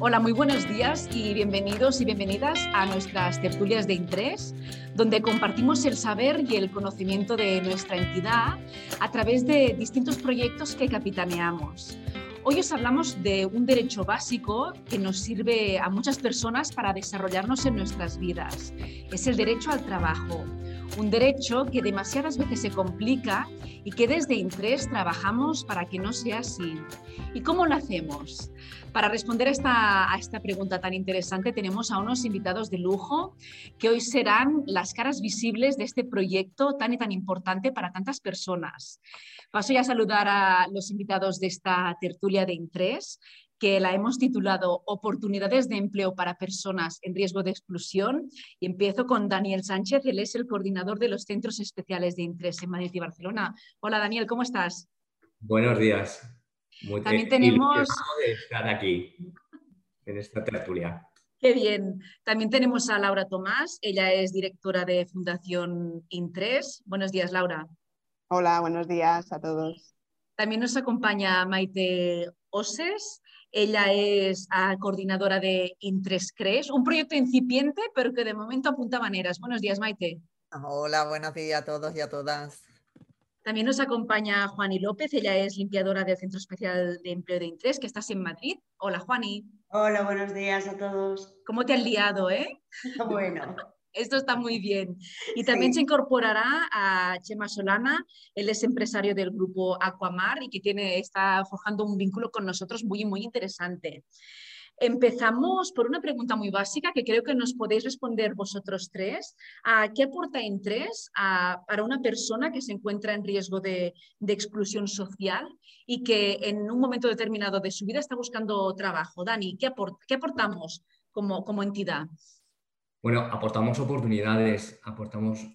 Hola, muy buenos días y bienvenidos y bienvenidas a nuestras tertulias de interés, donde compartimos el saber y el conocimiento de nuestra entidad a través de distintos proyectos que capitaneamos. Hoy os hablamos de un derecho básico que nos sirve a muchas personas para desarrollarnos en nuestras vidas. Es el derecho al trabajo, un derecho que demasiadas veces se complica y que desde Intres trabajamos para que no sea así. ¿Y cómo lo hacemos? Para responder a esta, a esta pregunta tan interesante tenemos a unos invitados de lujo que hoy serán las caras visibles de este proyecto tan y tan importante para tantas personas. Paso ya a saludar a los invitados de esta tertulia de Intres que la hemos titulado Oportunidades de empleo para personas en riesgo de exclusión. Y empiezo con Daniel Sánchez, él es el coordinador de los Centros Especiales de Interés en Madrid y Barcelona. Hola Daniel, ¿cómo estás? Buenos días. Muy También tenemos... de estar aquí, en esta tertulia. Qué bien. También tenemos a Laura Tomás, ella es directora de Fundación Intres. Buenos días, Laura. Hola, buenos días a todos. También nos acompaña Maite Oses, ella es ah, coordinadora de Intrescres, un proyecto incipiente, pero que de momento apunta maneras. Buenos días, Maite. Hola, buenos días a todos y a todas. También nos acompaña Juani López, ella es limpiadora del Centro Especial de Empleo de Intres, que estás en Madrid. Hola, Juani. Hola, buenos días a todos. ¿Cómo te has liado, eh? Bueno. Esto está muy bien. Y también se incorporará a Chema Solana, él es empresario del grupo Aquamar y que tiene, está forjando un vínculo con nosotros muy, muy interesante. Empezamos por una pregunta muy básica que creo que nos podéis responder vosotros tres. ¿Qué aporta en tres para una persona que se encuentra en riesgo de, exclusión social y que en un momento determinado de su vida está buscando trabajo? Dani, ¿qué, aportamos como, como entidad? Bueno, aportamos oportunidades, aportamos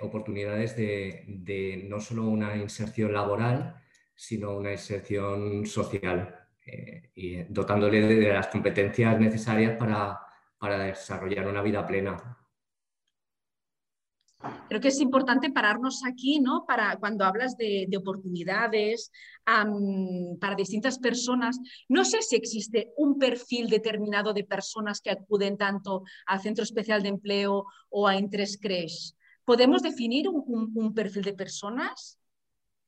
oportunidades de, no solo una inserción laboral, sino una inserción social, eh, y dotándole de, las competencias necesarias para desarrollar una vida plena. Creo que es importante pararnos aquí, ¿no? Para cuando hablas de, oportunidades para distintas personas. No sé si existe un perfil determinado de personas que acuden tanto al Centro Especial de Empleo o a Interés ¿Podemos definir un, perfil de personas?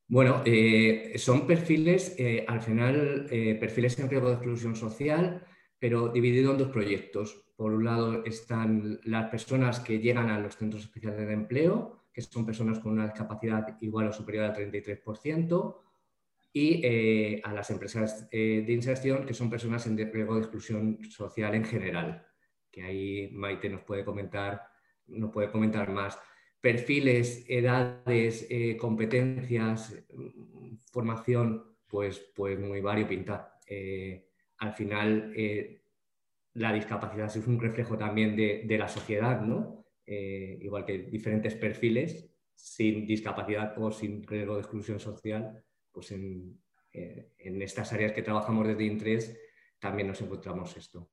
Bueno, eh, son perfiles, eh, al final, eh, perfiles en riesgo de exclusión social, pero dividido en dos proyectos. Por un lado están las personas que llegan a los centros especiales de empleo, que son personas con una discapacidad igual o superior al 33%, y eh, a las empresas eh, de inserción, que son personas en riesgo de exclusión social en general, que ahí Maite nos puede comentar, nos puede comentar más. Perfiles, edades, eh, competencias, formación, pues, pues muy variopinta. al final, la discapacidad es un reflejo también de, la sociedad, ¿no? Eh, igual que diferentes perfiles, sin discapacidad o sin riesgo de exclusión social, pues en, eh, estas áreas que trabajamos desde Intres también nos encontramos esto.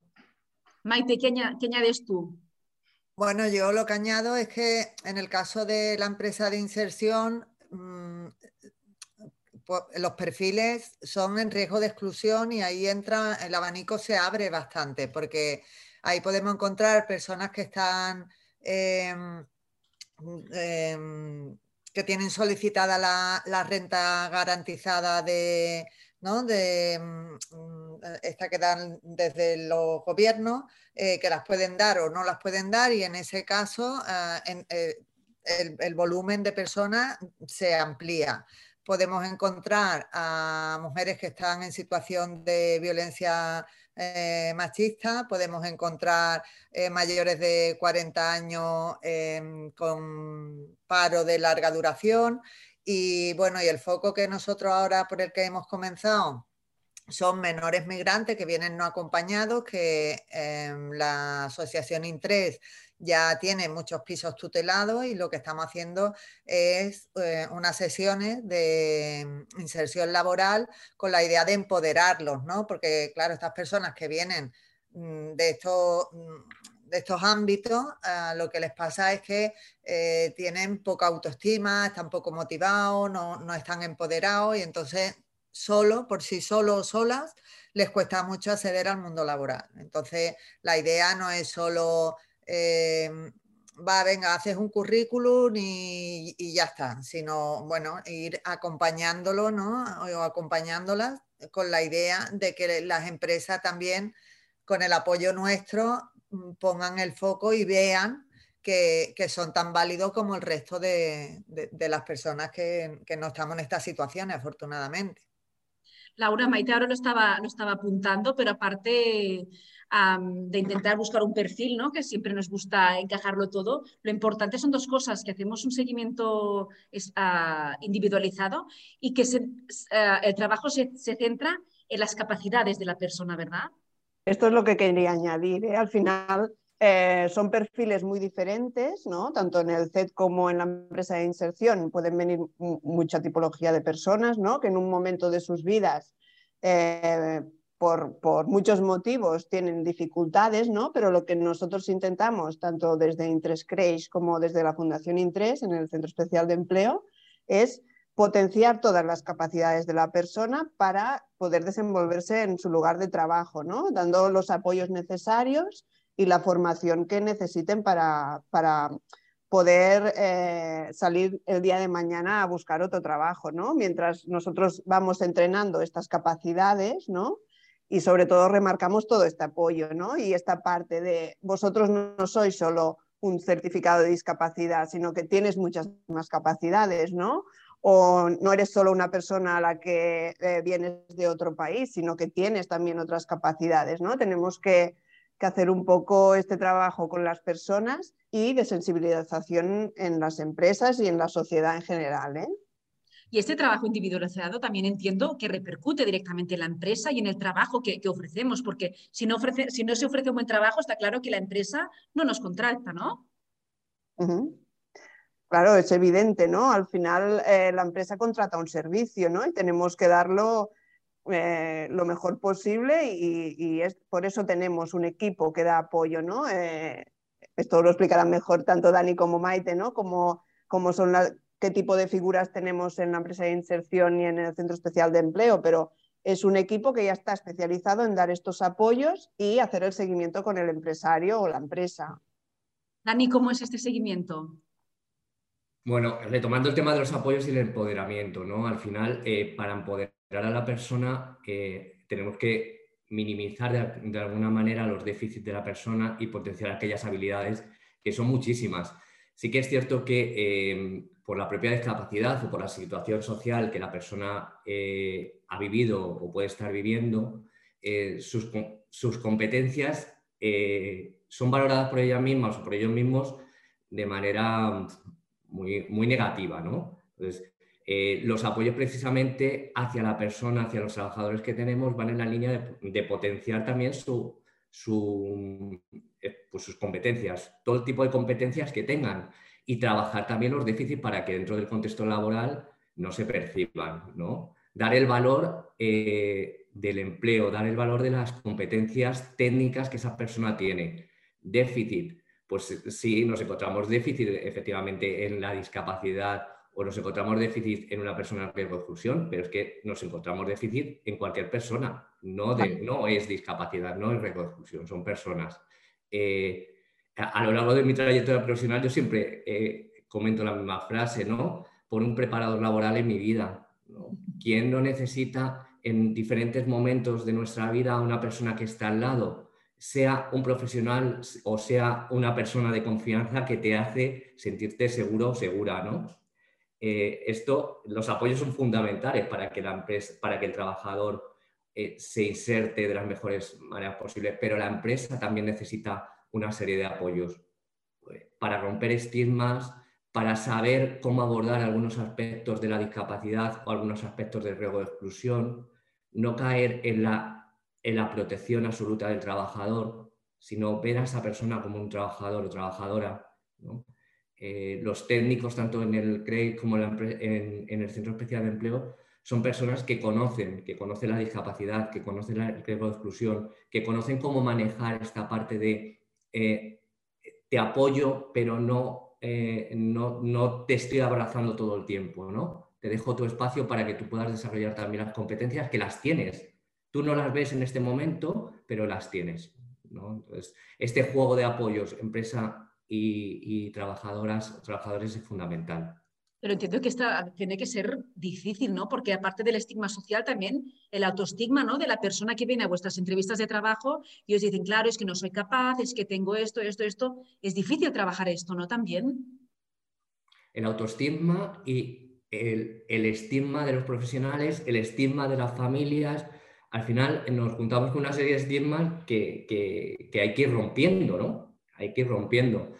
Maite, ¿qué, añades tú? Bueno, yo lo que añado es que en el caso de la empresa de inserción, mm, los perfiles son en riesgo de exclusión y ahí entra, el abanico se abre bastante, porque ahí podemos encontrar personas que están, em, em, que tienen solicitada la, renta garantizada de, ¿no? de mm, esta que dan desde los gobiernos, eh, que las pueden dar o no las pueden dar, y en ese caso ah, eh, el, volumen de personas se amplía podemos encontrar a mujeres que están en situación de violencia eh, machista, podemos encontrar eh, mayores de 40 años em, con paro de larga duración. Y bueno, y el foco que nosotros ahora por el que hemos comenzado son menores migrantes que vienen no acompañados, que em, la asociación Intres ya tiene muchos pisos tutelados y lo que estamos haciendo es eh, unas sesiones de inserción laboral con la idea de empoderarlos, ¿no? Porque, claro, estas personas que vienen mm, de estos, mm, de estos ámbitos, ah, lo que les pasa es que eh, tienen poca autoestima, están poco motivados, no, no están empoderados y entonces solo, por sí solo o solas, les cuesta mucho acceder al mundo laboral. Entonces, la idea no es solo, eh, va, venga, haces un currículum y, ya está, sino, bueno, ir acompañándolo, ¿no? O acompañándolas con la idea de que las empresas también, con el apoyo nuestro, pongan el foco y vean que, son tan válidos como el resto de, las personas que, que, no estamos en estas situaciones, afortunadamente. Laura, Maite ahora lo estaba, lo estaba apuntando, pero aparte de intentar buscar un perfil, ¿no? que siempre nos gusta encajarlo todo, lo importante son dos cosas, que hacemos un seguimiento ah, individualizado y que ah, el trabajo se, centra en las capacidades de la persona, ¿verdad? Esto es lo que quería añadir. ¿eh? Al final, eh, son perfiles muy diferentes, ¿no? tanto en el CET como en la empresa de inserción. Pueden venir mucha tipología de personas ¿no? que en un momento de sus vidas, eh, por, muchos motivos, tienen dificultades, ¿no? pero lo que nosotros intentamos, tanto desde Intres Creche como desde la Fundación Intres, en el Centro Especial de Empleo, es potenciar todas las capacidades de la persona para poder desenvolverse en su lugar de trabajo, ¿no? dando los apoyos necesarios y la formación que necesiten para, para poder eh, salir el día de mañana a buscar otro trabajo, ¿no? Mientras nosotros vamos entrenando estas capacidades, ¿no? Y sobre todo remarcamos todo este apoyo, ¿no? Y esta parte de vosotros no sois solo un certificado de discapacidad, sino que tienes muchas más capacidades, ¿no? O no eres solo una persona a la que eh, vienes de otro país, sino que tienes también otras capacidades, ¿no? Tenemos que hacer un poco este trabajo con las personas y de sensibilización en las empresas y en la sociedad en general. ¿eh? Y este trabajo individualizado también entiendo que repercute directamente en la empresa y en el trabajo que, ofrecemos, porque si no, ofrece, si no se ofrece un buen trabajo, está claro que la empresa no nos contrata, ¿no? Claro, es evidente, ¿no? Al final eh, la empresa contrata un servicio, ¿no? Y tenemos que darlo eh, lo mejor posible y, es, por eso tenemos un equipo que da apoyo, ¿no? Eh, esto lo explicarán mejor tanto Dani como Maite, ¿no? Como, son qué tipo de figuras tenemos en la empresa de inserción y en el Centro Especial de Empleo, pero es un equipo que ya está especializado en dar estos apoyos y hacer el seguimiento con el empresario o la empresa. Dani, ¿cómo es este seguimiento? Bueno, retomando el tema de los apoyos y el empoderamiento, ¿no? Al final, eh, para empoderar a la persona tenemos que minimizar de, alguna manera los déficits de la persona y potenciar aquellas habilidades que son muchísimas. Sí que es cierto que eh, por la propia discapacidad o por la situación social que la persona eh, ha vivido o puede estar viviendo, eh, sus, sus, competencias son valoradas por ellas mismas o por ellos mismos de manera muy, muy negativa. ¿no? Entonces, eh, los apoyos precisamente hacia la persona, hacia los trabajadores que tenemos, van en la línea de, potenciar también eh, pues sus competencias, todo el tipo de competencias que tengan y trabajar también los déficits para que dentro del contexto laboral no se perciban. ¿no? Dar el valor eh, del empleo, dar el valor de las competencias técnicas que esa persona tiene. Déficit, pues sí, nos encontramos déficit efectivamente en la discapacidad o nos encontramos déficit en una persona en riesgo de exclusión, pero es que nos encontramos déficit en cualquier persona. No, no es discapacidad, no es riesgo de exclusión, son personas. Eh, a, lo largo de mi trayectoria profesional yo siempre eh, comento la misma frase, ¿no? Por un preparador laboral en mi vida. ¿Quién no necesita en diferentes momentos de nuestra vida a una persona que está al lado? sea un profesional o sea una persona de confianza que te hace sentirte seguro o segura, ¿no? Eh, esto, los apoyos son fundamentales para que, el trabajador eh, se inserte de las mejores maneras posibles, pero la empresa también necesita una serie de apoyos pues, para romper estigmas, para saber cómo abordar algunos aspectos de la discapacidad o algunos aspectos del riesgo de exclusión, no caer en la, protección absoluta del trabajador, sino ver a esa persona como un trabajador o trabajadora. Eh, los técnicos, tanto en el CREI como en, el Centro Especial de Empleo, son personas que conocen, que conocen la discapacidad, que conocen el riesgo de exclusión, que conocen cómo manejar esta parte de eh, te apoyo, pero no, eh, no, no, te estoy abrazando todo el tiempo, ¿no? te dejo tu espacio para que tú puedas desarrollar también las competencias que las tienes. Tú no las ves en este momento, pero las tienes. Entonces, este juego de apoyos, empresa y, trabajadoras, trabajadores es fundamental. Pero entiendo que esta tiene que ser difícil, ¿no? Porque aparte del estigma social, también el autoestigma, ¿no? De la persona que viene a vuestras entrevistas de trabajo y os dicen, claro, es que no soy capaz, es que tengo esto, esto, esto. Es difícil trabajar esto, ¿no? También. El autoestigma y el, estigma de los profesionales, el estigma de las familias. Al final nos juntamos con una serie de estigmas que, que hay que ir rompiendo, ¿no? Hay que ir rompiendo.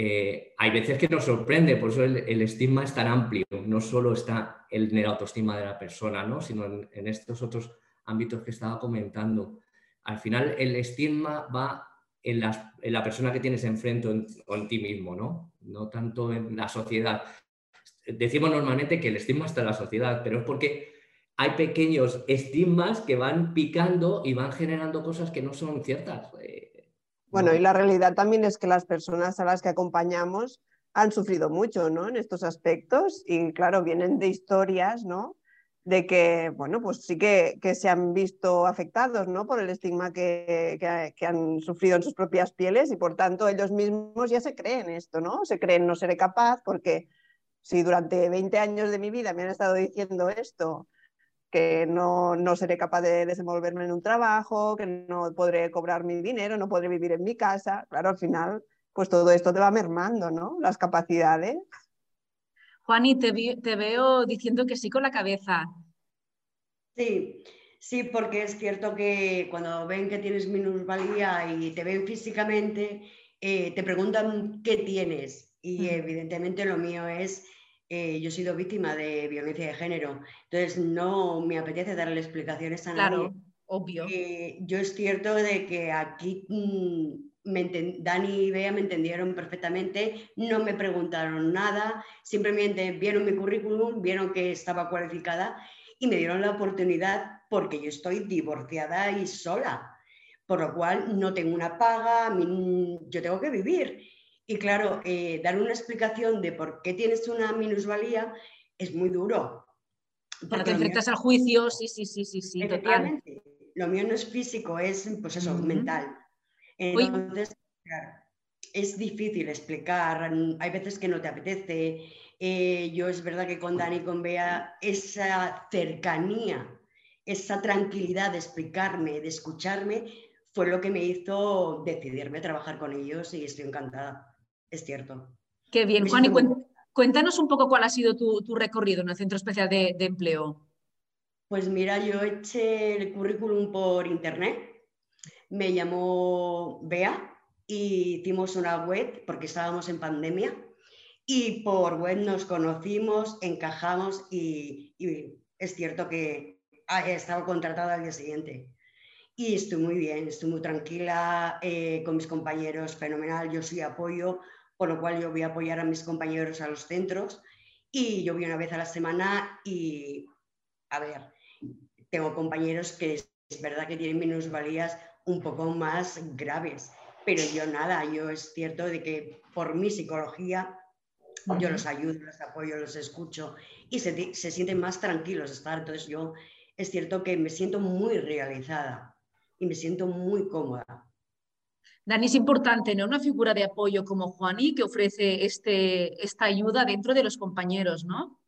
Eh, hay veces que nos sorprende, por eso el, estigma es tan amplio, no solo está en el autoestima de la persona, ¿no? sino en, estos otros ámbitos que estaba comentando. Al final el estigma va en, la persona que tienes enfrente o en, ti mismo, ¿no? no tanto en la sociedad. Decimos normalmente que el estigma está en la sociedad, pero es porque hay pequeños estigmas que van picando y van generando cosas que no son ciertas. Eh, bueno, y la realidad también es que las personas a las que acompañamos han sufrido mucho ¿no? en estos aspectos y claro, vienen de historias ¿no? de que, bueno, pues sí que, que se han visto afectados ¿no? por el estigma que, que, han sufrido en sus propias pieles y por tanto ellos mismos ya se creen esto, ¿no? Se creen no seré capaz porque si durante 20 años de mi vida me han estado diciendo esto que no, no, seré capaz de desenvolverme en un trabajo, que no podré cobrar mi dinero, no podré vivir en mi casa. Claro, al final, pues todo esto te va mermando, ¿no? Las capacidades. Juani, te, te veo diciendo que sí con la cabeza. Sí, sí, porque es cierto que cuando ven que tienes minusvalía y te ven físicamente, eh, te preguntan qué tienes. Y mm. evidentemente lo mío es eh, yo he sido víctima de violencia de género, entonces no me apetece darle explicaciones a nadie. Claro, obvio. Eh, yo es cierto de que aquí mm, Dani y Bea me entendieron perfectamente, no me preguntaron nada, simplemente vieron mi currículum, vieron que estaba cualificada y me dieron la oportunidad porque yo estoy divorciada y sola, por lo cual no tengo una paga, yo tengo que vivir y claro, eh, dar una explicación de por qué tienes una minusvalía es muy duro. Para te enfrentas al juicio, sí, sí, sí, sí, sí. Efectivamente. Lo mío no es físico, es pues eso, mental. Entonces, claro, es difícil explicar, hay veces que no te apetece. Eh, yo es verdad que con Dani y con Bea, esa cercanía, esa tranquilidad de explicarme, de escucharme, fue lo que me hizo decidirme a trabajar con ellos y estoy encantada es cierto. Qué bien, Juan, y cuéntanos un poco cuál ha sido tu, recorrido en el Centro Especial de, Empleo. Pues mira, yo eché el currículum por internet, me llamó Bea y hicimos una web porque estábamos en pandemia y por web nos conocimos, encajamos y, es cierto que estaba contratada al día siguiente. Y estoy muy bien, estoy muy tranquila eh, con mis compañeros, fenomenal, yo soy apoyo, por lo cual yo voy a apoyar a mis compañeros a los centros y yo voy una vez a la semana y, a ver, tengo compañeros que es, verdad que tienen minusvalías un poco más graves, pero yo nada, yo es cierto de que por mi psicología yo los ayudo, los apoyo, los escucho y se, se sienten más tranquilos estar. Entonces yo es cierto que me siento muy realizada y me siento muy cómoda. Dani, es importante, ¿no? Una figura de apoyo como Juaní que ofrece este, esta ayuda dentro de los compañeros, ¿no?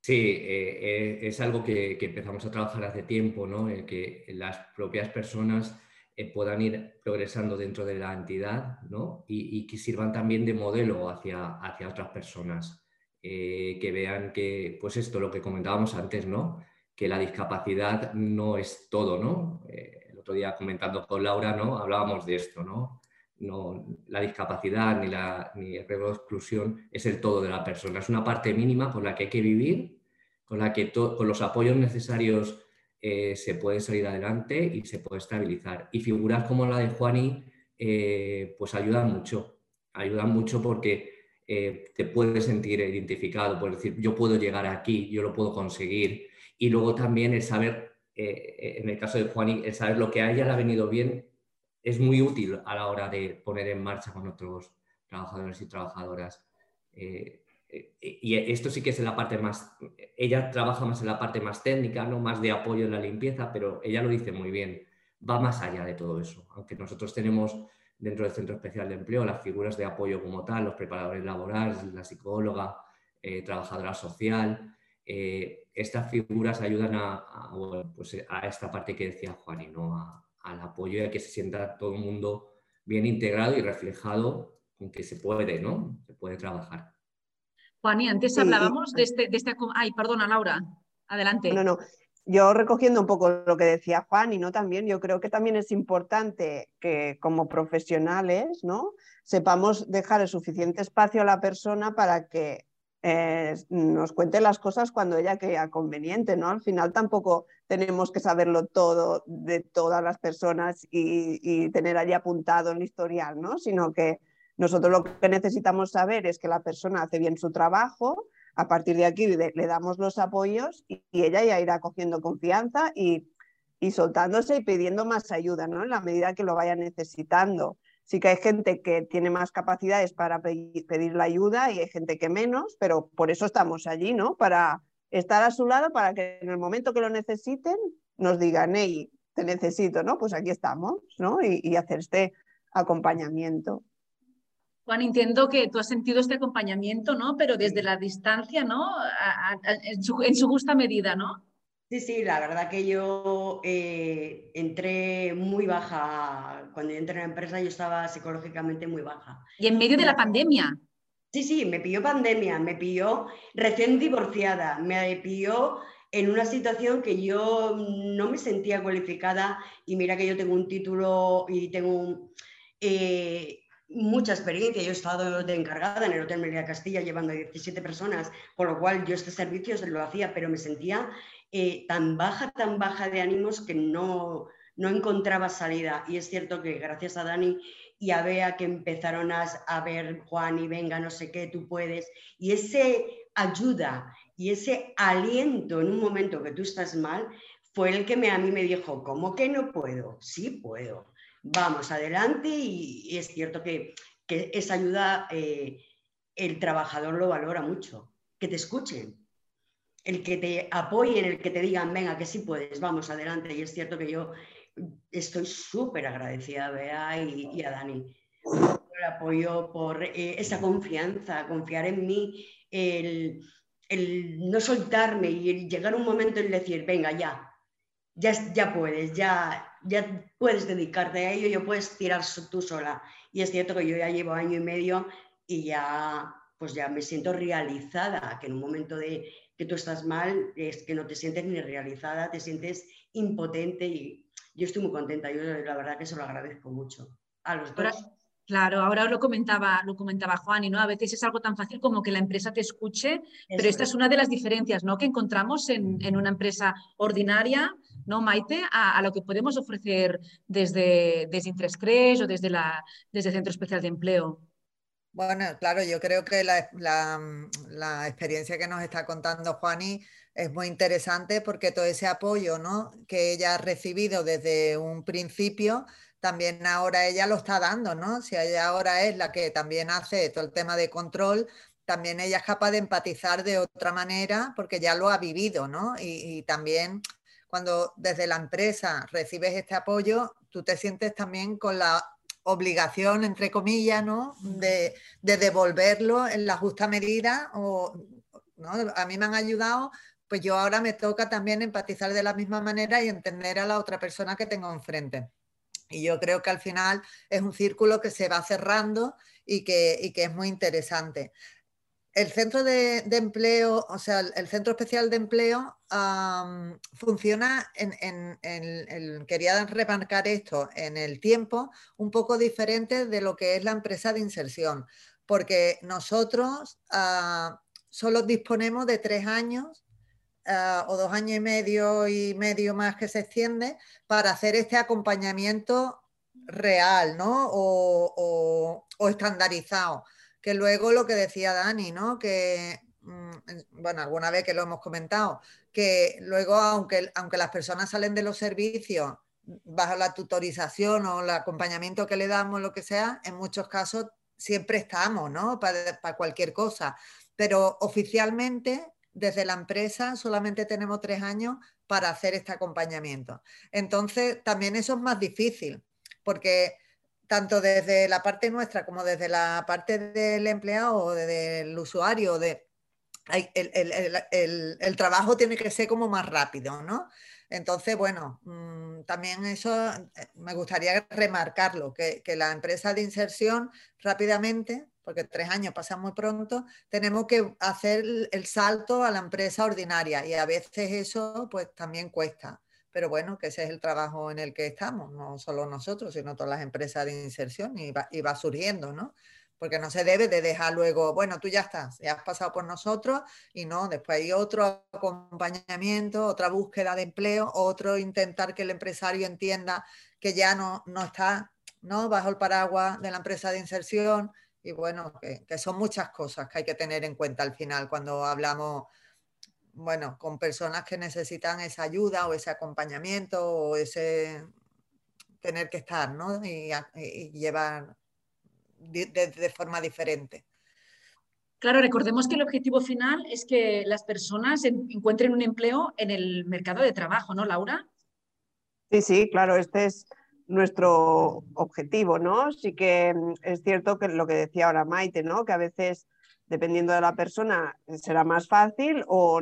Sí, eh, eh, es algo que, empezamos a trabajar hace tiempo, ¿no? Que las propias personas eh, puedan ir progresando dentro de la entidad, ¿no? Y, que sirvan también de modelo hacia, hacia otras personas, que vean que, pues esto, lo que comentábamos antes, ¿no? Que la discapacidad no es todo, ¿no? Otro día comentando con Laura, ¿no? Hablábamos de esto, ¿no? no la discapacidad ni, la, ni el de exclusión es el todo de la persona, es una parte mínima con la que hay que vivir, con la que con los apoyos necesarios eh, se puede salir adelante y se puede estabilizar. Y figuras como la de Juani, eh, pues ayudan mucho, ayudan mucho porque eh, te puedes sentir identificado, puedes decir, yo puedo llegar aquí, yo lo puedo conseguir. Y luego también el saber eh, en el caso de Juani, el saber lo que a ella le ha venido bien es muy útil a la hora de poner en marcha con otros trabajadores y trabajadoras. Eh, y esto sí que es en la parte más, ella trabaja más en la parte más técnica, no más de apoyo en la limpieza, pero ella lo dice muy bien, va más allá de todo eso. Aunque nosotros tenemos dentro del Centro Especial de Empleo las figuras de apoyo como tal, los preparadores laborales, la psicóloga, eh, trabajadora social, eh, estas figuras ayudan a, pues a, esta parte que decía Juan y ¿no? al apoyo y a que se sienta todo el mundo bien integrado y reflejado con que se puede, ¿no? Se puede trabajar. Juan, y antes hablábamos de este, de este... Ay, perdona, Laura. Adelante. No, no. Yo recogiendo un poco lo que decía Juan y no también, yo creo que también es importante que como profesionales ¿no? sepamos dejar el suficiente espacio a la persona para que eh, nos cuente las cosas cuando ella crea conveniente, ¿no? Al final tampoco tenemos que saberlo todo de todas las personas y, y tener allí apuntado el historial, ¿no? Sino que nosotros lo que necesitamos saber es que la persona hace bien su trabajo, a partir de aquí le, damos los apoyos y, ella ya irá cogiendo confianza y, soltándose y pidiendo más ayuda, ¿no? En la medida que lo vaya necesitando. Sí que hay gente que tiene más capacidades para pedir, la ayuda y hay gente que menos, pero por eso estamos allí, ¿no? Para estar a su lado, para que en el momento que lo necesiten nos digan, hey, te necesito, ¿no? Pues aquí estamos, ¿no? y hacer este acompañamiento. Juan, entiendo que tú has sentido este acompañamiento, ¿no? Pero desde la distancia, ¿no? en, su, justa medida, ¿no? Sí, sí, la verdad que yo eh, entré muy baja. Cuando entré en la empresa yo estaba psicológicamente muy baja. Y en medio de la pandemia. Sí, sí, me pilló pandemia, me pilló recién divorciada, me pilló en una situación que yo no me sentía cualificada y mira que yo tengo un título y tengo un... Eh, mucha experiencia. Yo he estado de encargada en el Hotel Melilla Castilla llevando a 17 personas, con lo cual yo este servicio se lo hacía, pero me sentía eh, tan baja, tan baja de ánimos que no, no encontraba salida. Y es cierto que gracias a Dani y a Bea que empezaron a, a ver, Juan, y venga, no sé qué, tú puedes. Y ese ayuda y ese aliento en un momento que tú estás mal fue el que me, a mí me dijo, ¿cómo que no puedo? Sí puedo vamos adelante y, es cierto que, esa ayuda eh, el trabajador lo valora mucho, que te escuchen, el que te apoyen, el que te digan, venga, que sí puedes, vamos adelante. Y es cierto que yo estoy súper agradecida a Bea y, a Dani por el apoyo, por eh, esa confianza, confiar en mí, el, no soltarme y el llegar un momento en decir, venga, ya, ya, ya puedes, ya, ya puedes dedicarte a ello, ya puedes tirar tú sola. Y es cierto que yo ya llevo año y medio y ya, pues ya me siento realizada, que en un momento de que tú estás mal es que no te sientes ni realizada, te sientes impotente y yo estoy muy contenta, yo la verdad que se lo agradezco mucho a los dos. Claro, ahora lo comentaba, lo comentaba Juan, y ¿no? a veces es algo tan fácil como que la empresa te escuche, pero esta es una de las diferencias ¿no? que encontramos en, en una empresa ordinaria ¿no, Maite? A, lo que podemos ofrecer desde, desde Intrescres o desde, la, desde el Centro Especial de Empleo. Bueno, claro, yo creo que la, experiencia que nos está contando Juani es muy interesante porque todo ese apoyo ¿no? que ella ha recibido desde un principio, también ahora ella lo está dando, ¿no? Si ella ahora es la que también hace todo el tema de control, también ella es capaz de empatizar de otra manera porque ya lo ha vivido, ¿no? y también cuando desde la empresa recibes este apoyo, tú te sientes también con la obligación, entre comillas, ¿no? de, devolverlo en la justa medida. O, A mí me han ayudado, pues yo ahora me toca también empatizar de la misma manera y entender a la otra persona que tengo enfrente. Y yo creo que al final es un círculo que se va cerrando y que, y que es muy interesante el centro de, empleo, o sea, el centro especial de empleo funciona quería remarcar esto, en el tiempo un poco diferente de lo que es la empresa de inserción, porque nosotros ah, solo disponemos de tres años ah, o dos años y medio y medio más que se extiende para hacer este acompañamiento real, ¿no? o estandarizado que luego lo que decía Dani, ¿no? Que, mm, bueno, alguna vez que lo hemos comentado, que luego, aunque, aunque las personas salen de los servicios bajo la tutorización o el acompañamiento que le damos, lo que sea, en muchos casos siempre estamos, ¿no? Para, para cualquier cosa. pero oficialmente desde la empresa solamente tenemos tres años para hacer este acompañamiento. Entonces, también eso es más difícil, porque tanto desde la parte nuestra como desde la parte del empleado o del usuario, de, el, trabajo tiene que ser como más rápido, ¿no? Entonces, bueno, mm, también eso eh, me gustaría remarcarlo, que, que la empresa de inserción rápidamente porque tres años pasan muy pronto, tenemos que hacer el salto a la empresa ordinaria y a veces eso pues también cuesta. Pero bueno, que ese es el trabajo en el que estamos, no solo nosotros, sino todas las empresas de inserción y va, y va surgiendo, ¿no? Porque no se debe de dejar luego, bueno, tú ya estás, ya has pasado por nosotros y no, después hay otro acompañamiento, otra búsqueda de empleo, otro intentar que el empresario entienda que ya no, no está ¿no? bajo el paraguas de la empresa de inserción y bueno, que, son muchas cosas que hay que tener en cuenta al final cuando hablamos, bueno, con personas que necesitan esa ayuda o ese acompañamiento o ese tener que estar, ¿no? Y, llevar de, forma diferente. Claro, recordemos que el objetivo final es que las personas encuentren un empleo en el mercado de trabajo, ¿no, Laura? Sí, sí, claro, este es nuestro objetivo, ¿no? Sí que mm, es cierto que lo que decía ahora Maite, ¿no? Que a veces, dependiendo de la persona, será más fácil o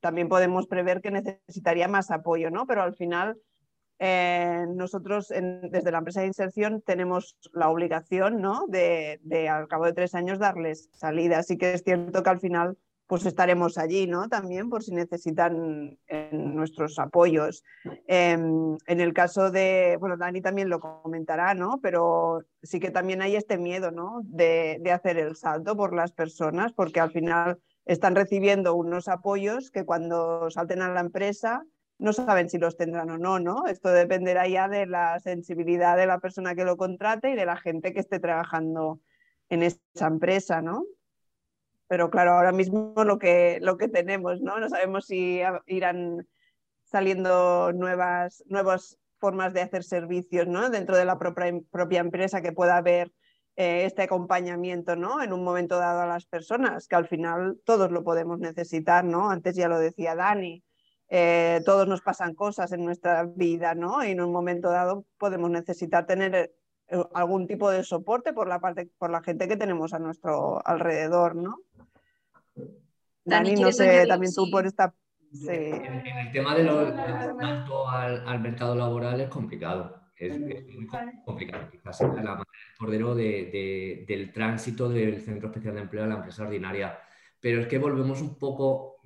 también podemos prever que necesitaría más apoyo, ¿no? Pero al final, eh, nosotros desde la empresa de inserción tenemos la obligación, ¿no? De, de, al cabo de tres años darles salida. Así que es cierto que al final pues estaremos allí, ¿no? También por si necesitan nuestros apoyos. Em, en el caso de, bueno, Dani también lo comentará, ¿no? Pero sí que también hay este miedo, ¿no? De, hacer el salto por las personas, porque al final están recibiendo unos apoyos que cuando salten a la empresa no saben si los tendrán o no, ¿no? Esto dependerá ya de la sensibilidad de la persona que lo contrate y de la gente que esté trabajando en esa empresa, ¿no? Pero claro, ahora mismo lo que, lo que tenemos, ¿no? No sabemos si irán saliendo nuevas, nuevas formas de hacer servicios, ¿no? Dentro de la propia, propia empresa que pueda haber eh, este acompañamiento, ¿no? En un momento dado a las personas, que al final todos lo podemos necesitar, ¿no? Antes ya lo decía Dani, eh, todos nos pasan cosas en nuestra vida, ¿no? Y en un momento dado podemos necesitar tener eh, algún tipo de soporte por la parte, por la gente que tenemos a nuestro alrededor, ¿no? Dani, no sé, también tú por esta... En, el tema de los salto al, mercado laboral es complicado. Es, muy complicado. Quizás la manera del cordero del tránsito del Centro Especial de Empleo a la empresa ordinaria. Pero es que volvemos un poco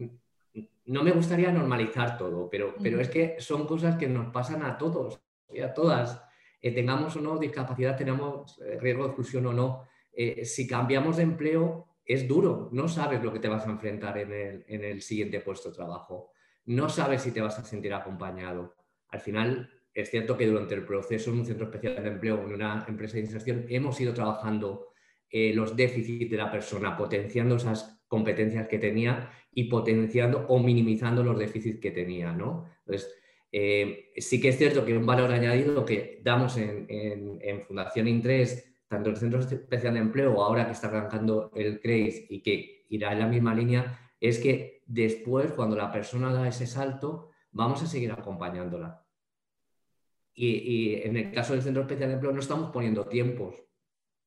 no me gustaría normalizar todo, pero, pero es que son cosas que nos pasan a todos y a todas. Eh, tengamos o no discapacidad, tenemos eh, riesgo de exclusión o no. Eh, si cambiamos de empleo, es duro, no sabes lo que te vas a enfrentar en el, siguiente puesto de trabajo, no sabes si te vas a sentir acompañado. Al final, es cierto que durante el proceso en un centro especial de empleo, en una empresa de inserción, hemos ido trabajando eh, los déficits de la persona, potenciando esas competencias que tenía y potenciando o minimizando los déficits que tenía. ¿no? Entonces, eh, sí que es cierto que un valor añadido que damos en, en Fundación Intres tanto el Centro Especial de Empleo, ahora que está arrancando el CREIS y que irá en la misma línea, es que después, cuando la persona da ese salto, vamos a seguir acompañándola. Y, en el caso del Centro Especial de Empleo no estamos poniendo tiempos.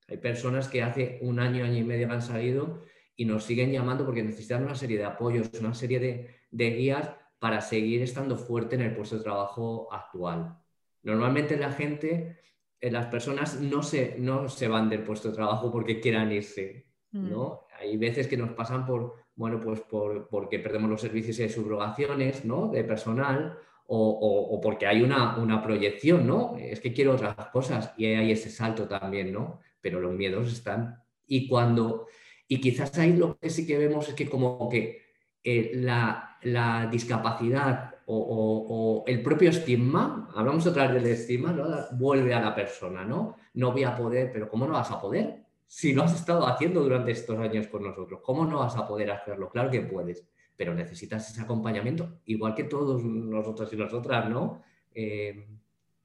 Hay personas que hace un año, año y medio han salido y nos siguen llamando porque necesitan una serie de apoyos, una serie de, de guías para seguir estando fuerte en el puesto de trabajo actual. Normalmente la gente las personas no se, no se van del puesto de trabajo porque quieran irse, ¿no? Mm. Hay veces que nos pasan por, bueno, pues por, porque perdemos los servicios de subrogaciones, ¿no? De personal o, porque hay una, una, proyección, ¿no? Es que quiero otras cosas y hay ese salto también, ¿no? Pero los miedos están. Y cuando, y quizás ahí lo que sí que vemos es que como que eh, la, la discapacidad o, el propio estigma, hablamos otra vez del estigma, ¿no? vuelve a la persona, ¿no? No voy a poder, pero ¿cómo no vas a poder? Si lo has estado haciendo durante estos años con nosotros, ¿cómo no vas a poder hacerlo? Claro que puedes, pero necesitas ese acompañamiento, igual que todos nosotros y nosotras, ¿no? Eh,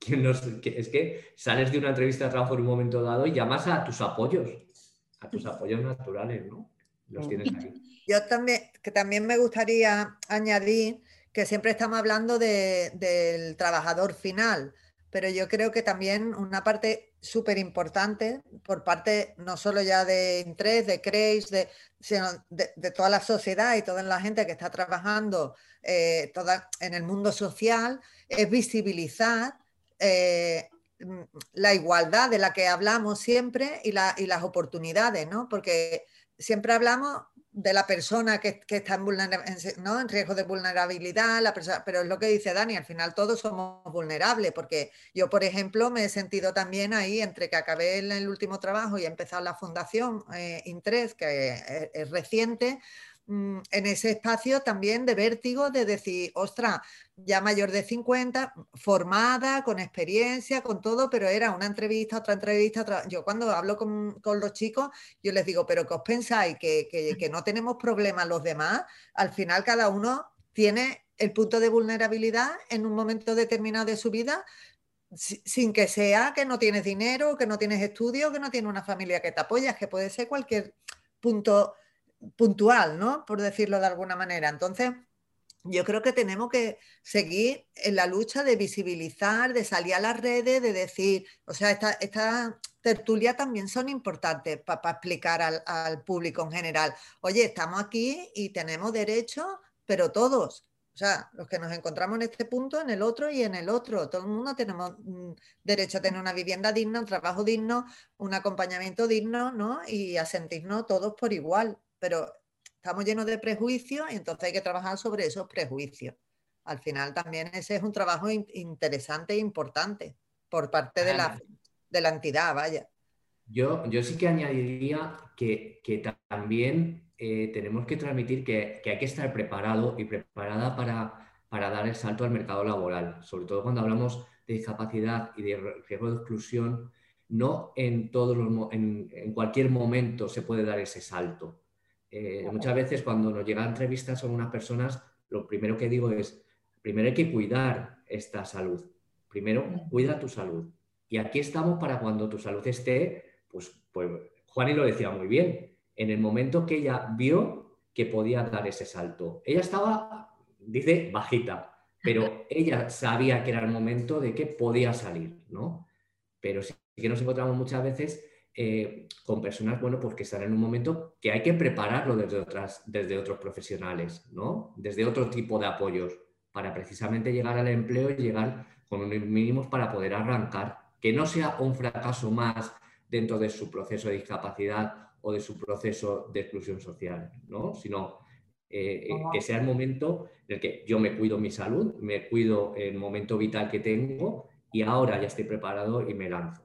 es que sales de una entrevista de trabajo en un momento dado y llamas a tus apoyos, a tus apoyos naturales, ¿no? los tienes ahí. Yo también, que también me gustaría añadir que siempre estamos hablando del trabajador final, pero yo creo que también una parte súper importante por parte no solo ya de Intres, de CREIS, de, sino de, toda la sociedad y toda la gente que está trabajando eh, en el mundo social, es visibilizar eh, la igualdad de la que hablamos siempre y, y las oportunidades, ¿no? Porque siempre hablamos de la persona que, está en, en, riesgo de vulnerabilidad, la persona, pero es lo que dice Dani, al final todos somos vulnerables, porque yo, por ejemplo, me he sentido también ahí entre que acabé el, último trabajo y he empezado la fundación eh, Intres, que es reciente, Mm, en ese espacio también de vértigo, de decir, ostra, ya mayor de 50, formada, con experiencia, con todo, pero era una entrevista, otra entrevista, Yo cuando hablo con, los chicos, yo les digo, pero ¿qué os pensáis? ¿Que, que, no tenemos problemas los demás? Al final cada uno tiene el punto de vulnerabilidad en un momento determinado de su vida, sin que sea que no tienes dinero, que no tienes estudio, que no tienes una familia que te apoya, que puede ser cualquier punto puntual, ¿no? Por decirlo de alguna manera. Entonces, yo creo que tenemos que seguir en la lucha de visibilizar, de salir a las redes, de decir, o sea, estas esta tertulias también son importantes para explicar al, público en general. Oye, estamos aquí y tenemos derecho, pero todos. O sea, los que nos encontramos en este punto, en el otro y en el otro. Todo el mundo tenemos mm, derecho a tener una vivienda digna, un trabajo digno, un acompañamiento digno, ¿no? Y a sentirnos todos por igual pero estamos llenos de prejuicios y entonces hay que trabajar sobre esos prejuicios. Al final también ese es un trabajo interesante e importante por parte de la, de la entidad, vaya. Yo, yo sí que añadiría que, que también eh, tenemos que transmitir que, que, hay que estar preparado y preparada para, para dar el salto al mercado laboral, sobre todo cuando hablamos de discapacidad y de riesgo de exclusión, no en, todos los, en, en cualquier momento se puede dar ese salto. Eh, muchas veces cuando nos llegan entrevistas con unas personas, lo primero que digo es, primero hay que cuidar esta salud. Primero, cuida tu salud. Y aquí estamos para cuando tu salud esté, pues, pues Juani lo decía muy bien, en el momento que ella vio que podía dar ese salto. Ella estaba, dice, bajita, pero ella sabía que era el momento de que podía salir, ¿no? Pero sí que nos encontramos muchas veces eh, con personas, bueno, pues que están en un momento que hay que prepararlo desde, otras, desde otros profesionales, ¿no? Desde otro tipo de apoyos, para precisamente llegar al empleo y llegar con unos mínimos para poder arrancar, que no sea un fracaso más dentro de su proceso de discapacidad o de su proceso de exclusión social, ¿no? Sino eh, eh, que sea el momento en el que yo me cuido mi salud, me cuido el momento vital que tengo y ahora ya estoy preparado y me lanzo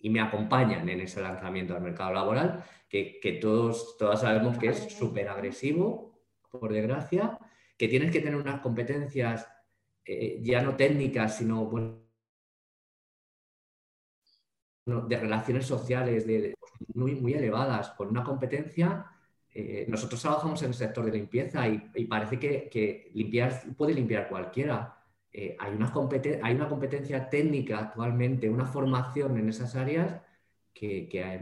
y me acompañan en ese lanzamiento al mercado laboral, que, todos, todas sabemos que es súper agresivo, por desgracia, que tienes que tener unas competencias eh, ya no técnicas, sino bueno, de relaciones sociales de, muy, muy elevadas, con una competencia. Eh, nosotros trabajamos en el sector de limpieza y, parece que, que, limpiar puede limpiar cualquiera eh, hay, una hay, una competencia técnica actualmente, una formación en esas áreas que, hay,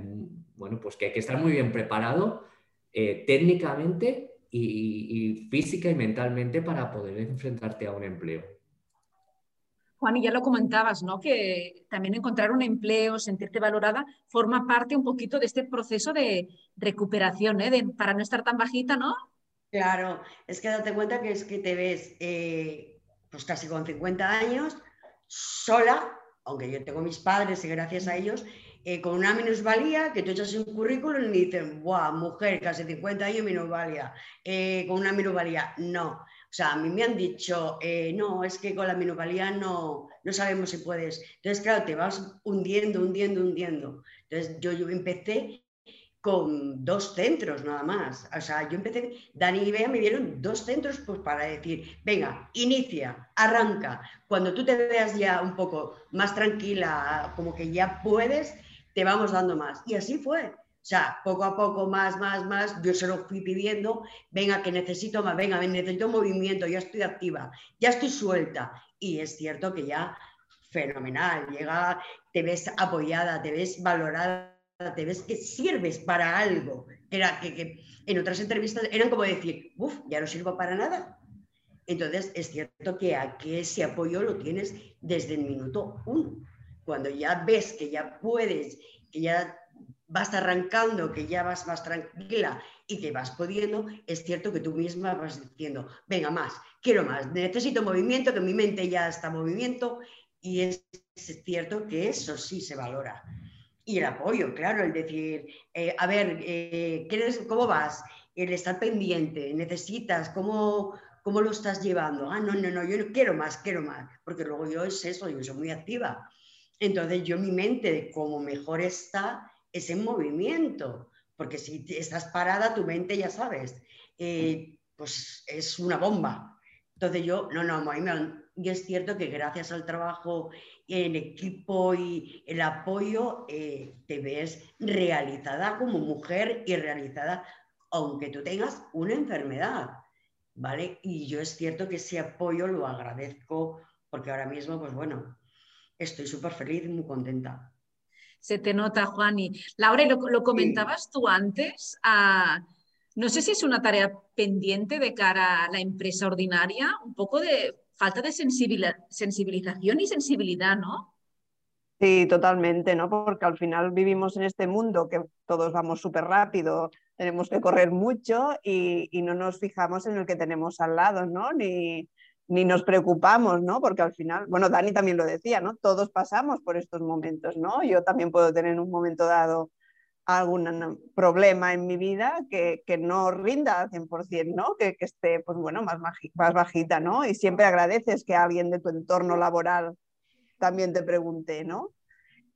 bueno, pues que hay que estar muy bien preparado eh, técnicamente y, física y mentalmente para poder enfrentarte a un empleo. Juan, y ya lo comentabas, ¿no? Que también encontrar un empleo, sentirte valorada, forma parte un poquito de este proceso de recuperación, ¿eh? para no estar tan bajita, ¿no? Claro, es que date cuenta que es que te ves pues casi con 50 años, sola, aunque yo tengo mis padres y gracias a ellos, eh, con una minusvalía, que tú echas un currículum y dicen, ¡buah, mujer, casi 50 años minusvalía! Eh, con una minusvalía. No. O sea, a mí me han dicho, eh, no, es que con la minusvalía no, no sabemos si puedes. Entonces, claro, te vas hundiendo, hundiendo, hundiendo. Entonces, yo, yo empecé con dos centros nada más. O sea, yo empecé, Dani y Bea me dieron dos centros pues para decir, venga, inicia, arranca. Cuando tú te veas ya un poco más tranquila, como que ya puedes, te vamos dando más. Y así fue. O sea, poco a poco, más, más, más, yo se lo fui pidiendo, venga, que necesito más, venga, necesito movimiento, ya estoy activa, ya estoy suelta. Y es cierto que ya fenomenal, llega, te ves apoyada, te ves valorada te ves que sirves para algo, Era que, en otras entrevistas eran como decir, uff, ya no sirvo para nada. Entonces, es cierto que aquí ese apoyo lo tienes desde el minuto uno. Cuando ya ves que ya puedes, que ya vas arrancando, que ya vas más tranquila y que vas pudiendo, es cierto que tú misma vas diciendo, venga más, quiero más, necesito movimiento, que mi mente ya está en movimiento y es, cierto que eso sí se valora. Y el apoyo, claro, el decir, eh, a ver, eh, ¿cómo vas? El estar pendiente, necesitas, ¿cómo, ¿Cómo lo estás llevando? Ah, no, no, no, yo quiero más, quiero más, porque luego yo es eso, yo soy muy activa. Entonces yo mi mente, como mejor está, es en movimiento, porque si estás parada, tu mente ya sabes, eh, pues es una bomba. Entonces yo, no, no, y es cierto que gracias al trabajo en equipo y el apoyo, eh, te ves realizada como mujer y realizada aunque tú tengas una enfermedad. ¿vale? Y yo es cierto que ese apoyo lo agradezco porque ahora mismo, pues bueno, estoy súper feliz y muy contenta. Se te nota, Juani. Laura, lo, lo comentabas tú antes. Ah, no sé si es una tarea pendiente de cara a la empresa ordinaria, un poco de falta de sensibilización y sensibilidad, ¿no? Sí, totalmente, ¿no? Porque al final vivimos en este mundo que todos vamos súper rápido, tenemos que correr mucho y, no nos fijamos en el que tenemos al lado, ¿no? Ni, ni nos preocupamos, ¿no? Porque al final, bueno, Dani también lo decía, ¿no? Todos pasamos por estos momentos, ¿no? Yo también puedo tener en un momento dado algún problema en mi vida que, que no rinda al 100%, ¿no? Que, que esté, pues bueno, más, más bajita, ¿no? Y siempre agradeces que alguien de tu entorno laboral también te pregunte, ¿no?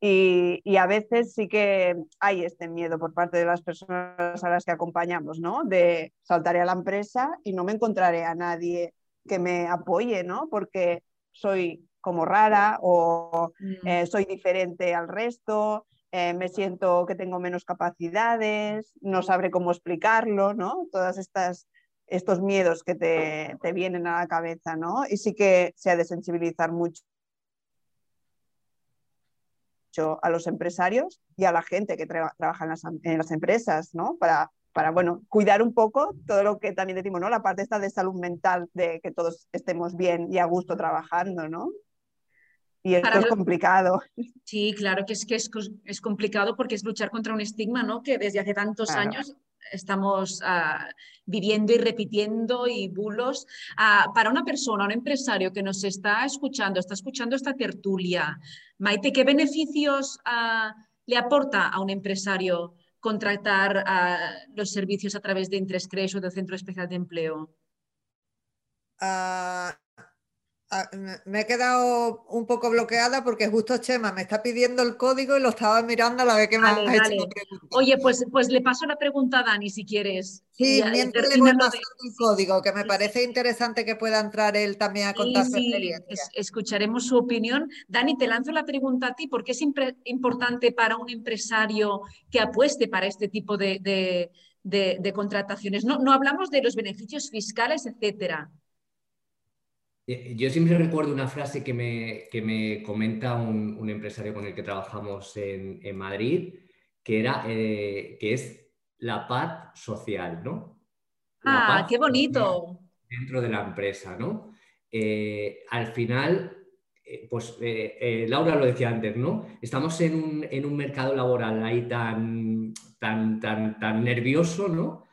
Y, a veces sí que hay este miedo por parte de las personas a las que acompañamos, ¿no? De saltaré a la empresa y no me encontraré a nadie que me apoye, ¿no? Porque soy como rara o mm. eh, soy diferente al resto, eh, me siento que tengo menos capacidades, no sabré cómo explicarlo, ¿no? Todas estas estos miedos que te, te vienen a la cabeza, ¿no? Y sí que se ha de sensibilizar mucho a los empresarios y a la gente que trabaja en las, empresas, ¿no? Para, para, bueno, cuidar un poco todo lo que también decimos, ¿no? La parte esta de salud mental, de que todos estemos bien y a gusto trabajando, ¿no? Y esto es complicado. Sí, claro que es que es, complicado porque es luchar contra un estigma, ¿no? Que desde hace tantos años estamos ah, viviendo y repitiendo y bulos. Ah, para una persona, un empresario que nos está escuchando, está escuchando esta tertulia, Maite, ¿qué beneficios ah, le aporta a un empresario contratar los servicios a través de Intrescres o del Centro Especial de Empleo? Me he quedado un poco bloqueada porque justo Chema me está pidiendo el código y lo estaba mirando a la vez que me ha hecho. Oye, pues, pues le paso la pregunta a Dani si quieres. Sí, mientras le voy pasando el código, que me parece interesante que pueda entrar él también a contar su experiencia. escucharemos su opinión. Dani, te lanzo la pregunta a ti. ¿Por qué es importante para un empresario que apueste para este tipo de, contrataciones? No, no hablamos de los beneficios fiscales, etcétera yo siempre recuerdo una frase que me, me comenta un, empresario con el que trabajamos en, Madrid, que, era, eh, que es la paz social, ¿no? ah, qué bonito. Dentro de la empresa, ¿no? Eh, al final, pues Laura lo decía antes, ¿no? Estamos en un, en un mercado laboral ahí tan, tan, tan, tan nervioso, ¿no?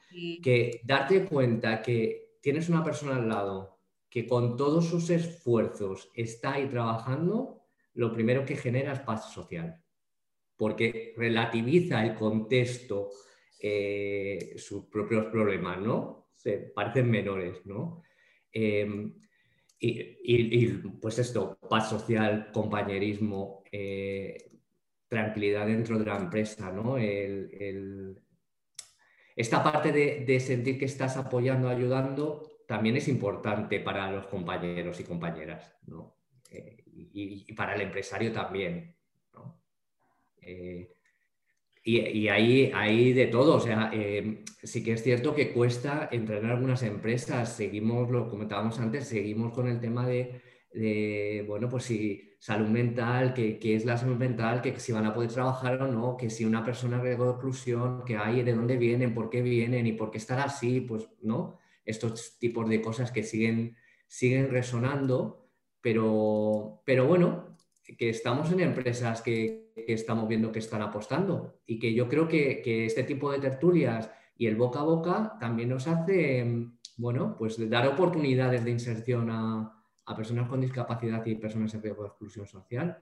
Que darte cuenta que tienes una persona al lado que con todos sus esfuerzos está ahí trabajando, lo primero que genera es paz social, porque relativiza el contexto, eh, sus propios problemas, ¿no? Se parecen menores, ¿no? Em, y, pues esto, paz social, compañerismo, eh, tranquilidad dentro de la empresa, ¿no? esta parte de sentir que estás apoyando, ayudando, también es importante para los compañeros y compañeras, ¿no? Eh, y, para el empresario también, ¿no? Eh, y, ahí, ahí de todo, o sea, eh, sí que es cierto que cuesta entrar en algunas empresas, seguimos, lo comentábamos antes, seguimos con el tema de bueno, pues si salud mental, que, es la salud mental, que, si van a poder trabajar o no, que si una persona en de exclusión, que hay, de dónde vienen, por qué vienen y por qué estar así, pues, ¿no? Estos tipos de cosas que siguen, siguen resonando, pero, pero bueno, que estamos en empresas que, que, estamos viendo que están apostando y que yo creo que, que, este tipo de tertulias y el boca a boca también nos hace, bueno, pues dar oportunidades de inserción a, a personas con discapacidad y personas en riesgo de exclusión social.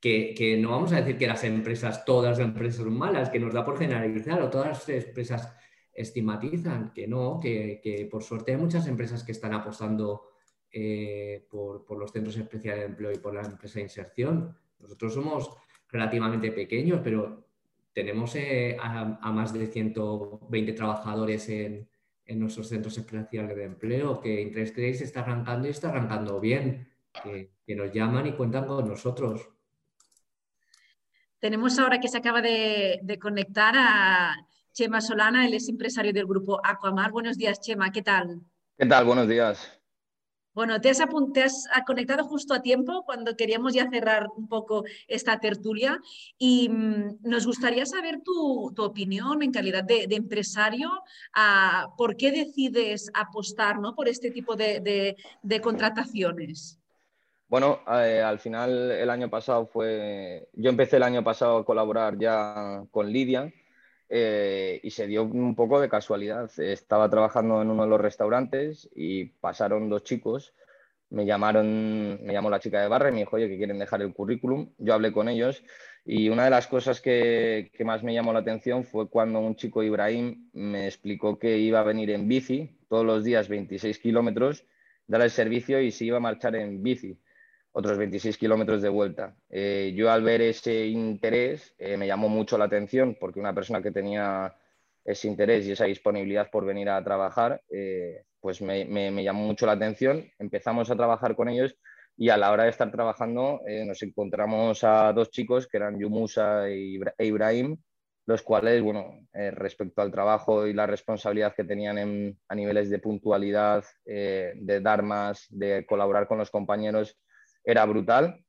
Que, que, no vamos a decir que las empresas, todas las empresas son malas, que nos da por generalizar o todas las empresas estigmatizan, que no, que, por suerte hay muchas empresas que están apostando eh, por, por, los centros especiales de empleo y por la empresa de inserción. Nosotros somos relativamente pequeños, pero tenemos eh, a, más de 120 trabajadores en, en nuestros centros especiales de empleo, que Interés Credit está arrancando y está arrancando bien, que, nos llaman y cuentan con nosotros. Tenemos ahora que se acaba de, de, conectar a Chema Solana, él es empresario del grupo Aquamar. Buenos días, Chema, ¿qué tal? ¿Qué tal? Buenos días. Bueno, te has, conectado justo a tiempo cuando queríamos ya cerrar un poco esta tertulia y mm, nos gustaría saber tu, opinión en calidad de, empresario, por qué decides apostar ¿no? por este tipo de, contrataciones. Bueno, eh, al final el año pasado fue, yo empecé el año pasado a colaborar ya con Lidia eh, y se dio un poco de casualidad. Estaba trabajando en uno de los restaurantes y pasaron dos chicos. Me llamaron, me llamó la chica de barra y me dijo, oye, que quieren dejar el currículum. Yo hablé con ellos y una de las cosas que, que más me llamó la atención fue cuando un chico, Ibrahim, me explicó que iba a venir en bici todos los días 26 kilómetros, dar el servicio y se iba a marchar en bici otros 26 kilómetros de vuelta. Eh, yo al ver ese interés eh, me llamó mucho la atención porque una persona que tenía ese interés y esa disponibilidad por venir a trabajar, eh, pues me, me, llamó mucho la atención. Empezamos a trabajar con ellos y a la hora de estar trabajando nos encontramos a dos chicos que eran Yumusa e, e Ibrahim, los cuales, bueno, respecto al trabajo y la responsabilidad que tenían en, a niveles de puntualidad, de dar más, de colaborar con los compañeros, era brutal.